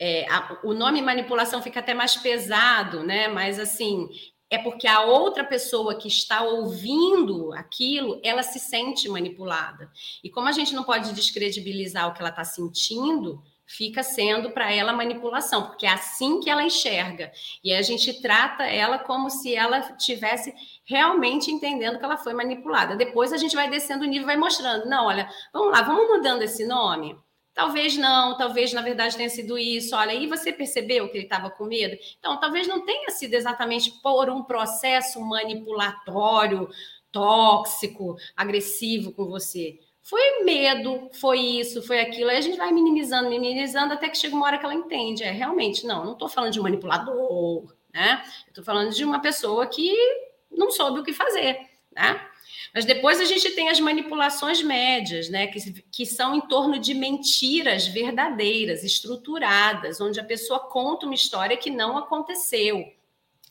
é, a, o nome manipulação fica até mais pesado, né? Mas assim, é porque a outra pessoa que está ouvindo aquilo, ela se sente manipulada. E como a gente não pode descredibilizar o que ela está sentindo, fica sendo para ela manipulação, porque é assim que ela enxerga. E a gente trata ela como se ela tivesse realmente entendendo que ela foi manipulada. Depois a gente vai descendo o nível, vai mostrando, não, olha, vamos lá, vamos mudando esse nome. Talvez não, talvez na verdade tenha sido isso. Olha, e você percebeu que ele estava com medo? Então, talvez não tenha sido exatamente por um processo manipulatório, tóxico, agressivo com você. Foi medo, foi isso, foi aquilo. Aí a gente vai minimizando, minimizando, até que chega uma hora que ela entende. É, realmente, não, não estou falando de manipulador, né? Estou falando de uma pessoa que não soube o que fazer, né? Mas depois a gente tem as manipulações médias, né, que, que são em torno de mentiras verdadeiras, estruturadas, onde a pessoa conta uma história que não aconteceu.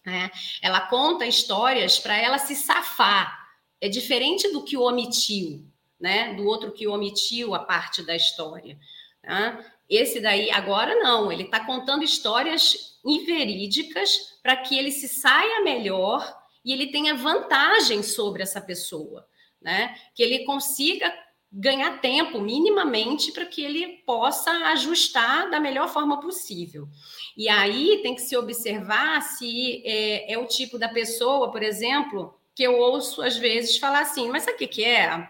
Né? Ela conta histórias para ela se safar. É diferente do que omitiu, né? Do outro que omitiu a parte da história. Né? Esse daí agora não, ele está contando histórias inverídicas para que ele se saia melhor e ele tenha vantagem sobre essa pessoa, né? Que ele consiga ganhar tempo minimamente para que ele possa ajustar da melhor forma possível. E aí tem que se observar se é, é o tipo da pessoa, por exemplo, que eu ouço às vezes falar assim, mas sabe o que, que é?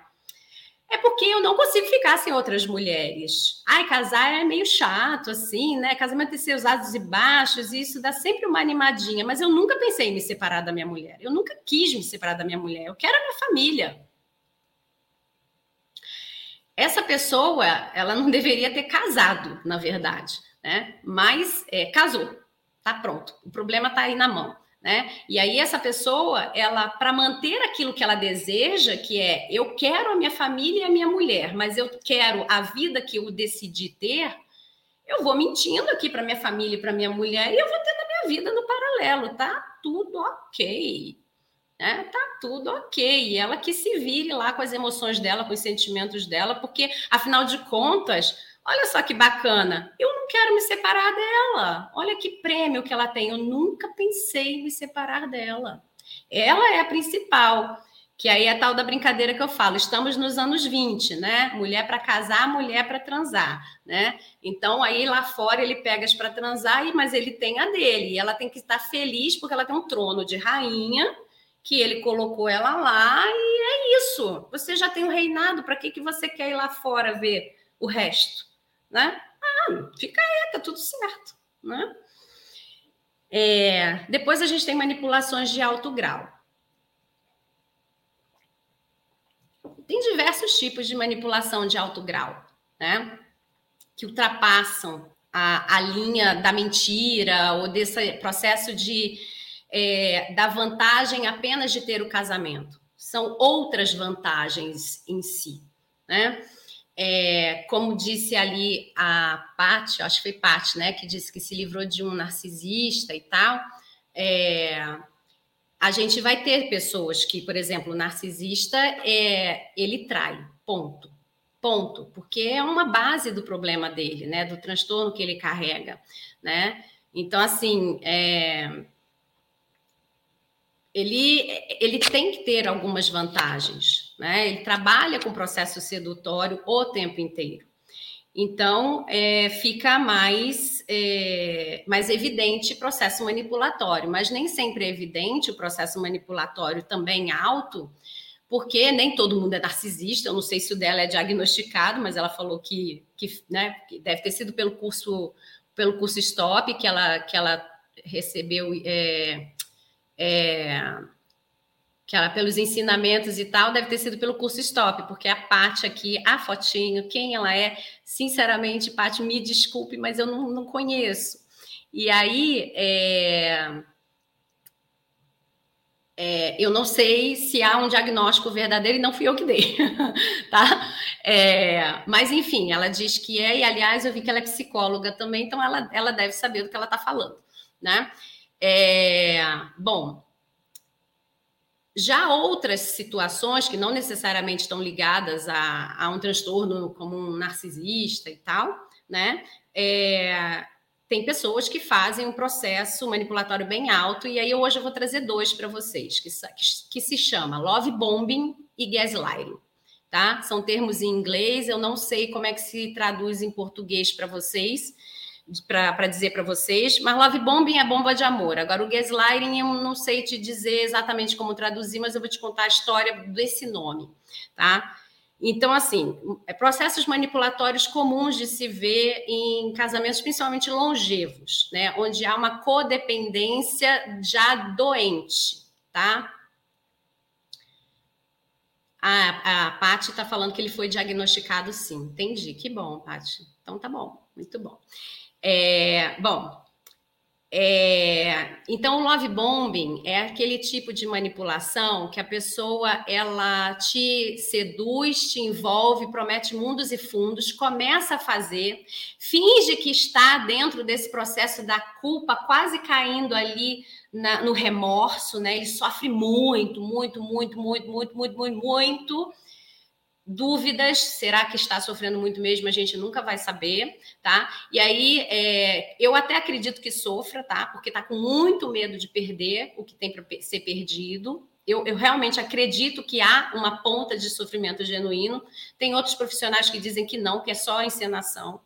É porque eu não consigo ficar sem outras mulheres. Ai, casar é meio chato, assim, né? Casamento tem seus altos e baixos, e isso dá sempre uma animadinha. Mas eu nunca pensei em me separar da minha mulher. Eu nunca quis me separar da minha mulher. Eu quero a minha família. Essa pessoa, ela não (laughs) deveria ter casado, na verdade, né? Mas é, casou, tá pronto. O problema tá aí na mão né? E aí essa pessoa, ela para manter aquilo que ela deseja, que é eu quero a minha família e a minha mulher, mas eu quero a vida que eu decidi ter, eu vou mentindo aqui para minha família e para minha mulher e eu vou ter na minha vida no paralelo, tá tudo ok. Né? Tá tudo ok. E ela que se vire lá com as emoções dela, com os sentimentos dela, porque afinal de contas, Olha só que bacana. Eu não quero me separar dela. Olha que prêmio que ela tem. Eu nunca pensei em me separar dela. Ela é a principal. Que aí é a tal da brincadeira que eu falo. Estamos nos anos 20, né? Mulher para casar, mulher para transar, né? Então aí lá fora ele pega as para transar, mas ele tem a dele. E ela tem que estar feliz porque ela tem um trono de rainha que ele colocou ela lá e é isso. Você já tem um reinado, para que, que você quer ir lá fora ver o resto? Né? Ah, fica aí, tá tudo certo, né? É, depois a gente tem manipulações de alto grau. Tem diversos tipos de manipulação de alto grau, né? Que ultrapassam a, a linha da mentira ou desse processo de é, da vantagem apenas de ter o casamento. São outras vantagens em si, né? É, como disse ali a Paty, acho que foi Paty, né, que disse que se livrou de um narcisista e tal, é, a gente vai ter pessoas que, por exemplo, o narcisista, é, ele trai, ponto. Ponto, porque é uma base do problema dele, né, do transtorno que ele carrega, né? Então, assim, é, ele, ele tem que ter algumas vantagens, né? Ele trabalha com processo sedutório o tempo inteiro. Então, é, fica mais, é, mais evidente processo manipulatório, mas nem sempre é evidente o processo manipulatório também alto, porque nem todo mundo é narcisista. Eu não sei se o dela é diagnosticado, mas ela falou que, que, né, que deve ter sido pelo curso pelo curso Stop que ela, que ela recebeu é, é, que ela, pelos ensinamentos e tal, deve ter sido pelo curso Stop, porque a Paty aqui, a fotinho, quem ela é, sinceramente, Paty, me desculpe, mas eu não, não conheço. E aí, é, é, eu não sei se há um diagnóstico verdadeiro e não fui eu que dei, (laughs) tá? É, mas enfim, ela diz que é, e aliás, eu vi que ela é psicóloga também, então ela, ela deve saber do que ela está falando, né? É, bom, já outras situações que não necessariamente estão ligadas a, a um transtorno como um narcisista e tal, né? É, tem pessoas que fazem um processo manipulatório bem alto, e aí hoje eu vou trazer dois para vocês, que, que, que, se chama love bombing e gaslighting, tá? São termos em inglês, eu não sei como é que se traduz em português para vocês, para dizer para vocês, mas love bombing é bomba de amor. Agora, o gaslighting eu não sei te dizer exatamente como traduzir, mas eu vou te contar a história desse nome, tá? Então, assim, é processos manipulatórios comuns de se ver em casamentos, principalmente longevos, né? Onde há uma codependência já doente, tá? A, a Paty está falando que ele foi diagnosticado sim. Entendi. Que bom, Paty. Então tá bom, muito bom. É, bom, é, então o love bombing é aquele tipo de manipulação que a pessoa ela te seduz, te envolve, promete mundos e fundos, começa a fazer, finge que está dentro desse processo da culpa, quase caindo ali na, no remorso, né? Ele sofre muito, muito, muito, muito, muito, muito, muito, muito dúvidas, será que está sofrendo muito mesmo? A gente nunca vai saber, tá? E aí, é, eu até acredito que sofra, tá? Porque está com muito medo de perder o que tem para ser perdido. Eu, eu, realmente acredito que há uma ponta de sofrimento genuíno. Tem outros profissionais que dizem que não, que é só encenação.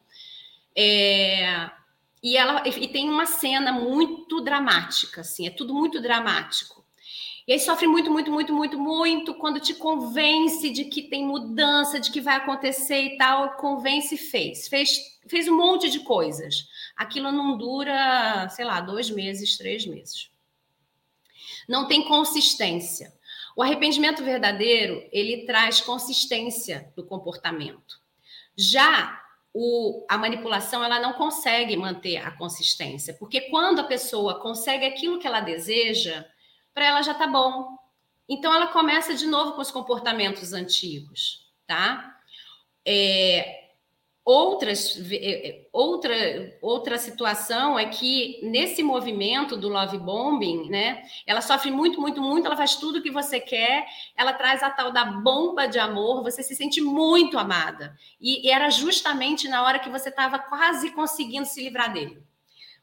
É, e ela e tem uma cena muito dramática, assim, é tudo muito dramático. E aí sofre muito, muito, muito, muito, muito quando te convence de que tem mudança, de que vai acontecer e tal, convence e fez. Fez, fez um monte de coisas. Aquilo não dura, sei lá, dois meses, três meses. Não tem consistência. O arrependimento verdadeiro, ele traz consistência do comportamento. Já o, a manipulação, ela não consegue manter a consistência, porque quando a pessoa consegue aquilo que ela deseja, para ela já tá bom. Então ela começa de novo com os comportamentos antigos, tá? É, outras, é, é, outra, outra situação é que nesse movimento do love bombing, né? Ela sofre muito, muito, muito, ela faz tudo o que você quer, ela traz a tal da bomba de amor, você se sente muito amada. E era justamente na hora que você estava quase conseguindo se livrar dele.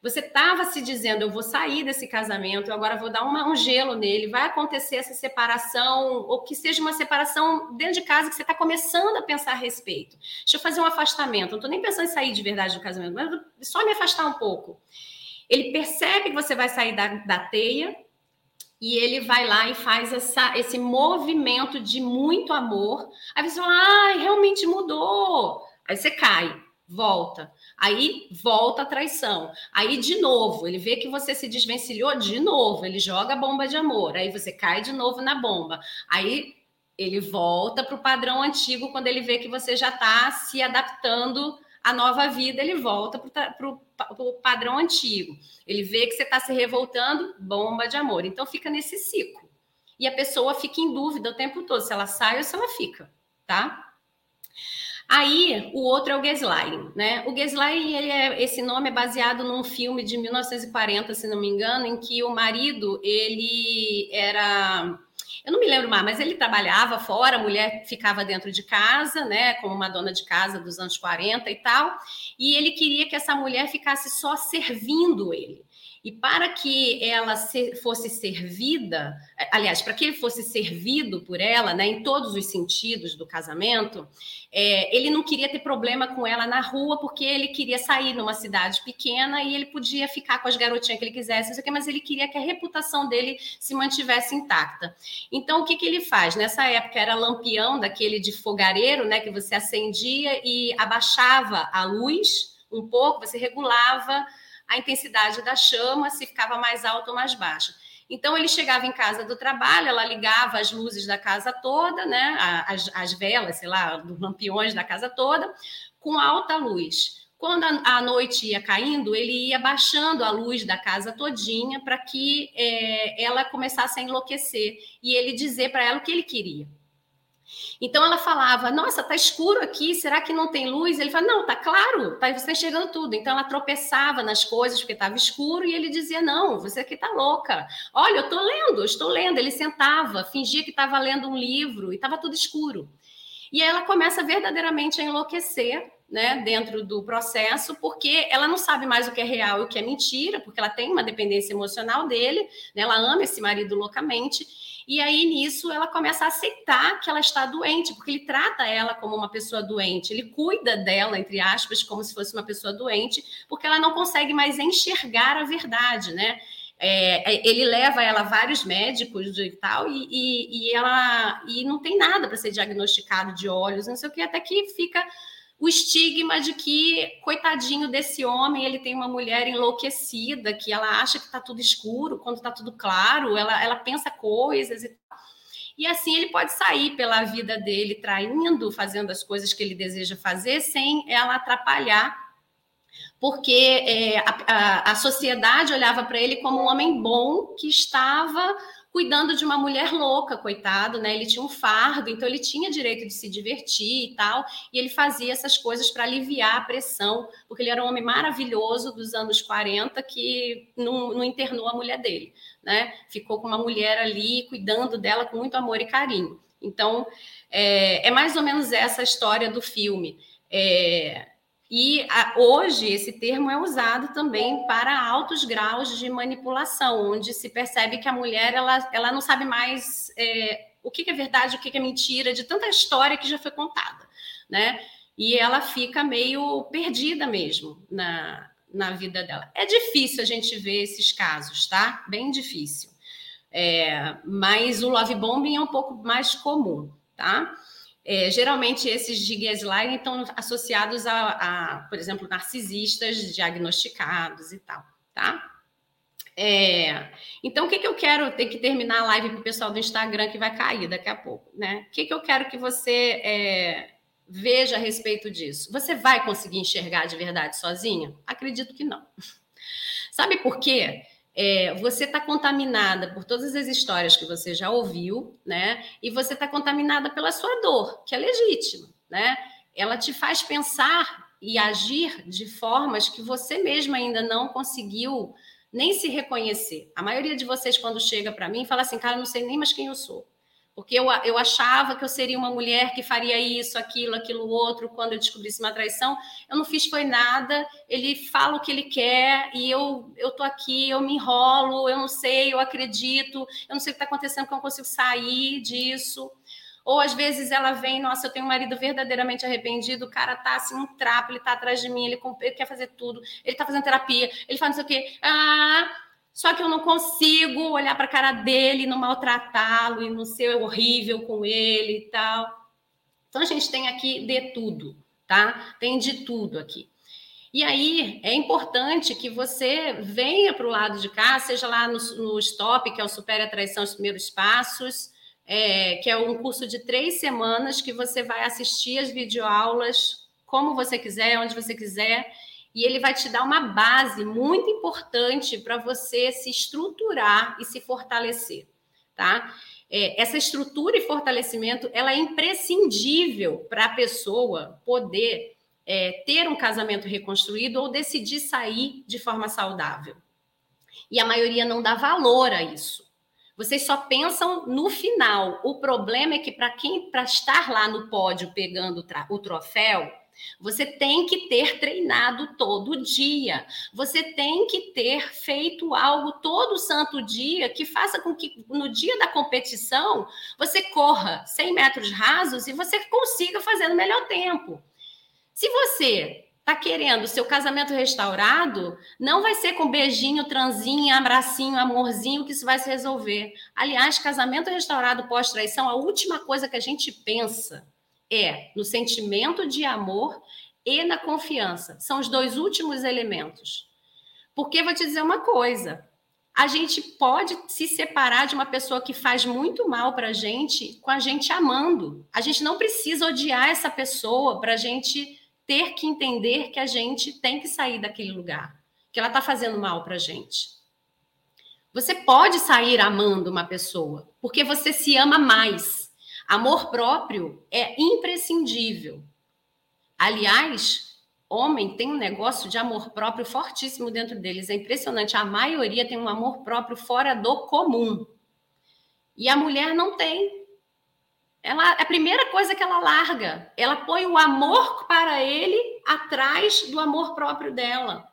Você estava se dizendo, eu vou sair desse casamento, eu agora vou dar uma, um gelo nele, vai acontecer essa separação, ou que seja uma separação dentro de casa que você está começando a pensar a respeito. Deixa eu fazer um afastamento, não estou nem pensando em sair de verdade do casamento, mas só me afastar um pouco. Ele percebe que você vai sair da, da teia e ele vai lá e faz essa, esse movimento de muito amor. Aí você fala, ai, realmente mudou. Aí você cai, volta. Aí volta a traição. Aí de novo, ele vê que você se desvencilhou de novo, ele joga a bomba de amor. Aí você cai de novo na bomba. Aí ele volta para o padrão antigo quando ele vê que você já está se adaptando à nova vida, ele volta para o padrão antigo. Ele vê que você está se revoltando, bomba de amor. Então fica nesse ciclo. E a pessoa fica em dúvida o tempo todo se ela sai ou se ela fica, tá? Aí, o outro é o gaslighting, né? O gaslighting, ele é, esse nome é baseado num filme de 1940, se não me engano, em que o marido, ele era... Eu não me lembro mais, mas ele trabalhava fora, a mulher ficava dentro de casa, né, como uma dona de casa dos anos 40 e tal, e ele queria que essa mulher ficasse só servindo ele. E para que ela fosse servida, aliás, para que ele fosse servido por ela, né, em todos os sentidos do casamento, é, ele não queria ter problema com ela na rua, porque ele queria sair numa cidade pequena e ele podia ficar com as garotinhas que ele quisesse, mas ele queria que a reputação dele se mantivesse intacta. Então, o que, que ele faz? Nessa época era lampião, daquele de fogareiro, né, que você acendia e abaixava a luz um pouco, você regulava a intensidade da chama, se ficava mais alta ou mais baixa. Então ele chegava em casa do trabalho, ela ligava as luzes da casa toda, né, as, as velas, sei lá, dos lampiões da casa toda, com alta luz. Quando a, a noite ia caindo, ele ia baixando a luz da casa todinha para que é, ela começasse a enlouquecer e ele dizer para ela o que ele queria. Então ela falava: Nossa, tá escuro aqui, será que não tem luz? Ele falava: Não, tá claro, tá, você está enxergando tudo. Então ela tropeçava nas coisas porque estava escuro e ele dizia: Não, você aqui tá louca. Olha, eu tô lendo, estou lendo. Ele sentava, fingia que estava lendo um livro e estava tudo escuro. E aí ela começa verdadeiramente a enlouquecer né, dentro do processo, porque ela não sabe mais o que é real e o que é mentira, porque ela tem uma dependência emocional dele, né, ela ama esse marido loucamente, e aí, nisso, ela começa a aceitar que ela está doente, porque ele trata ela como uma pessoa doente, ele cuida dela, entre aspas, como se fosse uma pessoa doente, porque ela não consegue mais enxergar a verdade, né? É, é ele leva ela a vários médicos e tal, e, e, e ela e não tem nada para ser diagnosticado de olhos, não sei o que, até que fica o estigma de que, coitadinho desse homem, ele tem uma mulher enlouquecida, que ela acha que está tudo escuro, quando está tudo claro, ela, ela pensa coisas e e assim ele pode sair pela vida dele traindo, fazendo as coisas que ele deseja fazer, sem ela atrapalhar, porque é, a, a, a sociedade olhava para ele como um homem bom que estava cuidando de uma mulher louca, coitado, né? Ele tinha um fardo, então ele tinha direito de se divertir e tal, e ele fazia essas coisas para aliviar a pressão, porque ele era um homem maravilhoso dos anos 40 que não, não internou a mulher dele, né? Ficou com uma mulher ali, cuidando dela com muito amor e carinho. Então, é, é mais ou menos essa a história do filme. É, e a, hoje esse termo é usado também para altos graus de manipulação, onde se percebe que a mulher ela, ela não sabe mais é, o que, é verdade, o que, que é mentira, de tanta história que já foi contada, né? E ela fica meio perdida mesmo na, na vida dela. É difícil a gente ver esses casos, tá? Bem difícil. É, mas o love bombing é um pouco mais comum, tá? É, geralmente esses de gaslighting estão associados a, a, por exemplo, narcisistas diagnosticados e tal, tá? É, então, o que, que eu quero? Tem que terminar a live para o pessoal do Instagram que vai cair daqui a pouco, né? O que, que eu quero que você é, veja a respeito disso? Você vai conseguir enxergar de verdade sozinha? Acredito que não. (laughs) Sabe por quê? É, você está contaminada por todas as histórias que você já ouviu, né? E você está contaminada pela sua dor, que é legítima, né? Ela te faz pensar e agir de formas que você mesma ainda não conseguiu nem se reconhecer. A maioria de vocês, quando chega para mim, fala assim, cara, não sei nem mais quem eu sou. Porque eu, eu achava que eu seria uma mulher que faria isso, aquilo, aquilo outro, quando eu descobrisse uma traição. Eu não fiz foi nada, ele fala o que ele quer e eu eu tô aqui, eu me enrolo, eu não sei, eu acredito, eu não sei o que está acontecendo, que eu não consigo sair disso. Ou às vezes ela vem, nossa, eu tenho um marido verdadeiramente arrependido, o cara tá assim, um trapo, ele tá atrás de mim, ele, ele quer fazer tudo, ele tá fazendo terapia, ele faz não sei o quê. Ah, só que eu não consigo olhar para a cara dele, não maltratá-lo e não ser horrível com ele e tal. Então a gente tem aqui de tudo, tá? Tem de tudo aqui. E aí é importante que você venha para o lado de cá, seja lá no, no Stop, que é o Supere a Traição, os primeiros passos, é, que é um curso de três semanas que você vai assistir as videoaulas como você quiser, onde você quiser, e ele vai te dar uma base muito importante para você se estruturar e se fortalecer, tá? É, essa estrutura e fortalecimento ela é imprescindível para a pessoa poder é, ter um casamento reconstruído ou decidir sair de forma saudável. E a maioria não dá valor a isso. Vocês só pensam no final. O problema é que para quem para estar lá no pódio pegando o troféu, você tem que ter treinado todo dia. Você tem que ter feito algo todo santo dia que faça com que no dia da competição você corra 100 metros rasos e você consiga fazer no melhor tempo. Se você está querendo seu casamento restaurado, não vai ser com beijinho, transinho, abracinho, amorzinho que isso vai se resolver. Aliás, casamento restaurado pós-traição, a última coisa que a gente pensa é no sentimento de amor e na confiança. São os dois últimos elementos. Porque vou te dizer uma coisa: a gente pode se separar de uma pessoa que faz muito mal para a gente com a gente amando. A gente não precisa odiar essa pessoa para a gente ter que entender que a gente tem que sair daquele lugar, que ela está fazendo mal para a gente. Você pode sair amando uma pessoa, porque você se ama mais. Amor próprio é imprescindível. Aliás, homem tem um negócio de amor próprio fortíssimo dentro deles. É impressionante. A maioria tem um amor próprio fora do comum. E a mulher não tem. Ela, é a primeira coisa que ela larga, ela põe o amor para ele atrás do amor próprio dela.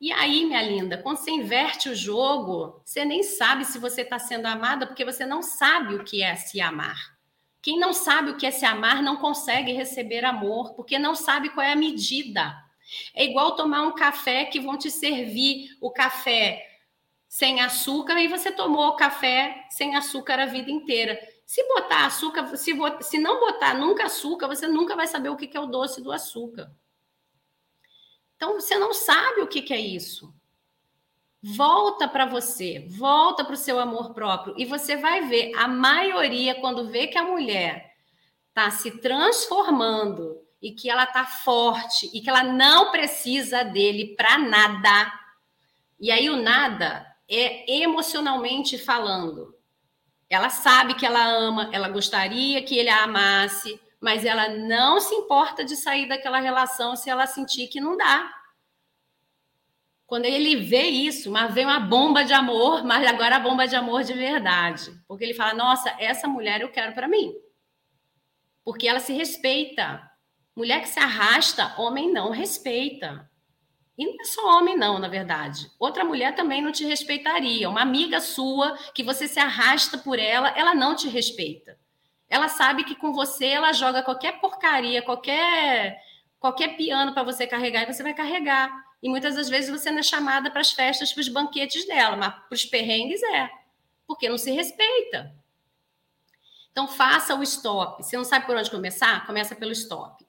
E aí, minha linda, quando você inverte o jogo, você nem sabe se você está sendo amada, porque você não sabe o que é se amar. Quem não sabe o que é se amar não consegue receber amor, porque não sabe qual é a medida. É igual tomar um café que vão te servir o café sem açúcar e você tomou o café sem açúcar a vida inteira. Se botar açúcar, se, se não botar nunca açúcar, você nunca vai saber o que é o doce do açúcar. Então, você não sabe o que, que é isso. Volta para você, volta para o seu amor próprio e você vai ver a maioria quando vê que a mulher está se transformando e que ela está forte e que ela não precisa dele para nada. E aí o nada é emocionalmente falando. Ela sabe que ela ama, ela gostaria que ele a amasse, mas ela não se importa de sair daquela relação se ela sentir que não dá. Quando ele vê isso, mas vem uma bomba de amor, mas agora a bomba de amor de verdade. Porque ele fala: Nossa, essa mulher eu quero para mim. Porque ela se respeita. Mulher que se arrasta, homem não respeita. E não é só homem, não, na verdade. Outra mulher também não te respeitaria. Uma amiga sua, que você se arrasta por ela, ela não te respeita. Ela sabe que com você ela joga qualquer porcaria, qualquer qualquer piano para você carregar e você vai carregar. E muitas das vezes você não é chamada para as festas, para os banquetes dela, mas para os perrengues é, porque não se respeita. Então faça o stop. Você não sabe por onde começar? Começa pelo stop.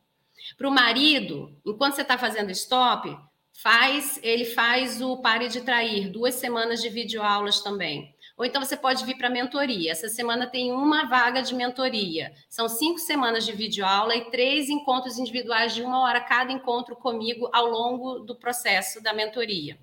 Para o marido, enquanto você está fazendo stop, faz, ele faz o pare de trair, duas semanas de videoaulas também. Ou então você pode vir para a mentoria. Essa semana tem uma vaga de mentoria. São cinco semanas de videoaula e três encontros individuais de uma hora cada encontro comigo ao longo do processo da mentoria.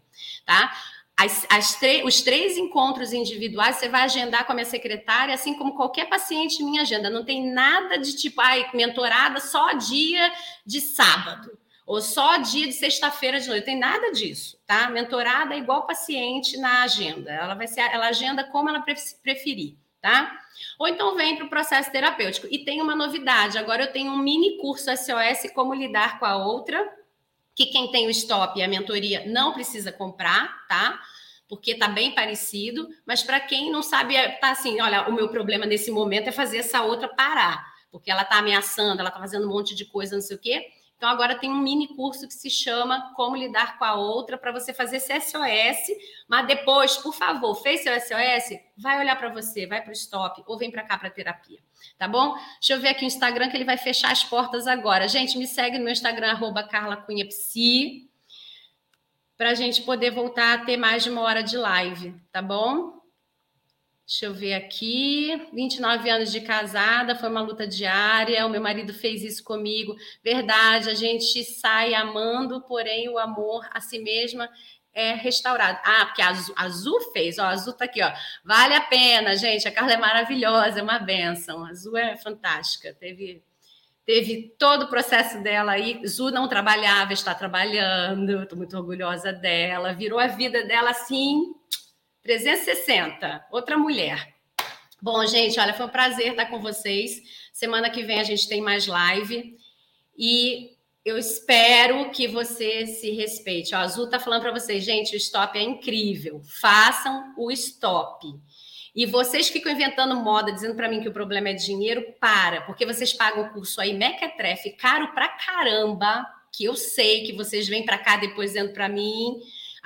Tá? As, as os três encontros individuais você vai agendar com a minha secretária, assim como qualquer paciente minha agenda. Não tem nada de tipo, ai, mentorada só dia de sábado ou só dia de sexta-feira de noite. Tem nada disso, tá? Mentorada é igual paciente na agenda. Ela vai ser, ela agenda como ela preferir, tá? Ou então vem para o processo terapêutico. E tem uma novidade. Agora eu tenho um mini curso SOS Como Lidar com a Outra, que quem tem o stop e a mentoria não precisa comprar, tá? Porque tá bem parecido, mas para quem não sabe, é, tá assim, olha, o meu problema nesse momento é fazer essa outra parar, porque ela tá ameaçando, ela tá fazendo um monte de coisa, não sei o quê. Então, agora tem um mini curso que se chama Como Lidar com a Outra, para você fazer esse SOS. Mas depois, por favor, fez seu SOS? Vai olhar para você, vai para o stop ou vem para cá para terapia. Tá bom? Deixa eu ver aqui o Instagram que ele vai fechar as portas agora. Gente, me segue no meu Instagram, arroba Carla Cunha Psi, para a gente poder voltar a ter mais de uma hora de live, tá bom? Deixa eu ver aqui. 29 anos de casada, foi uma luta diária. O meu marido fez isso comigo. Verdade, a gente sai amando, porém o amor a si mesma é restaurado. Ah, porque a Azul, a Azul fez, ó, a Azul tá aqui, ó. Vale a pena, gente. A Carla é maravilhosa, é uma benção. A Azul é fantástica. Teve teve todo o processo dela aí. Zu não trabalhava, está trabalhando. Estou muito orgulhosa dela. Virou a vida dela assim 360, outra mulher. Bom, gente, olha, foi um prazer estar com vocês. Semana que vem a gente tem mais live e eu espero que você se respeite. Ó, a Azul tá falando para vocês, gente, o stop é incrível. Façam o stop. E vocês ficam inventando moda, dizendo para mim que o problema é dinheiro, para, porque vocês pagam o curso aí mequetrefe, caro pra caramba, que eu sei que vocês vêm para cá depois dizendo para mim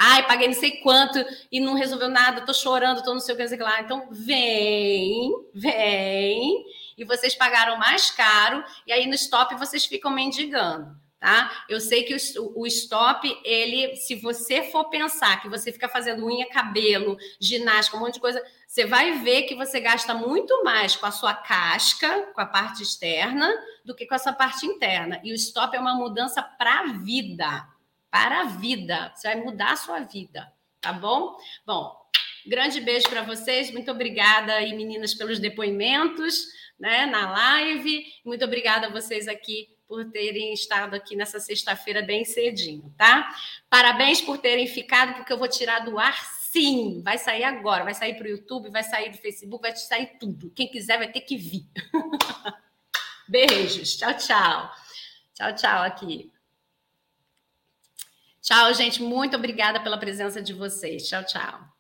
Ai, paguei não sei quanto e não resolveu nada, tô chorando, tô não sei o que, sei lá. Então, vem, vem. E vocês pagaram mais caro, e aí no stop vocês ficam mendigando tá? Eu sei que o, o, stop, ele, se você for pensar que você fica fazendo unha, cabelo, ginástica, um monte de coisa, você vai ver que você gasta muito mais com a sua casca, com a parte externa, do que com essa parte interna. E o stop é uma mudança para a vida para a vida. Você vai mudar a sua vida, tá bom? Bom, grande beijo para vocês. Muito obrigada aí, meninas, pelos depoimentos né, na live. Muito obrigada a vocês aqui por terem estado aqui nessa sexta-feira bem cedinho, tá? Parabéns por terem ficado, porque eu vou tirar do ar sim. Vai sair agora, vai sair para o YouTube, vai sair do Facebook, vai sair tudo. Quem quiser vai ter que vir. (laughs) Beijos. Tchau, tchau. Tchau, tchau aqui. Tchau, gente. Muito obrigada pela presença de vocês. Tchau, tchau.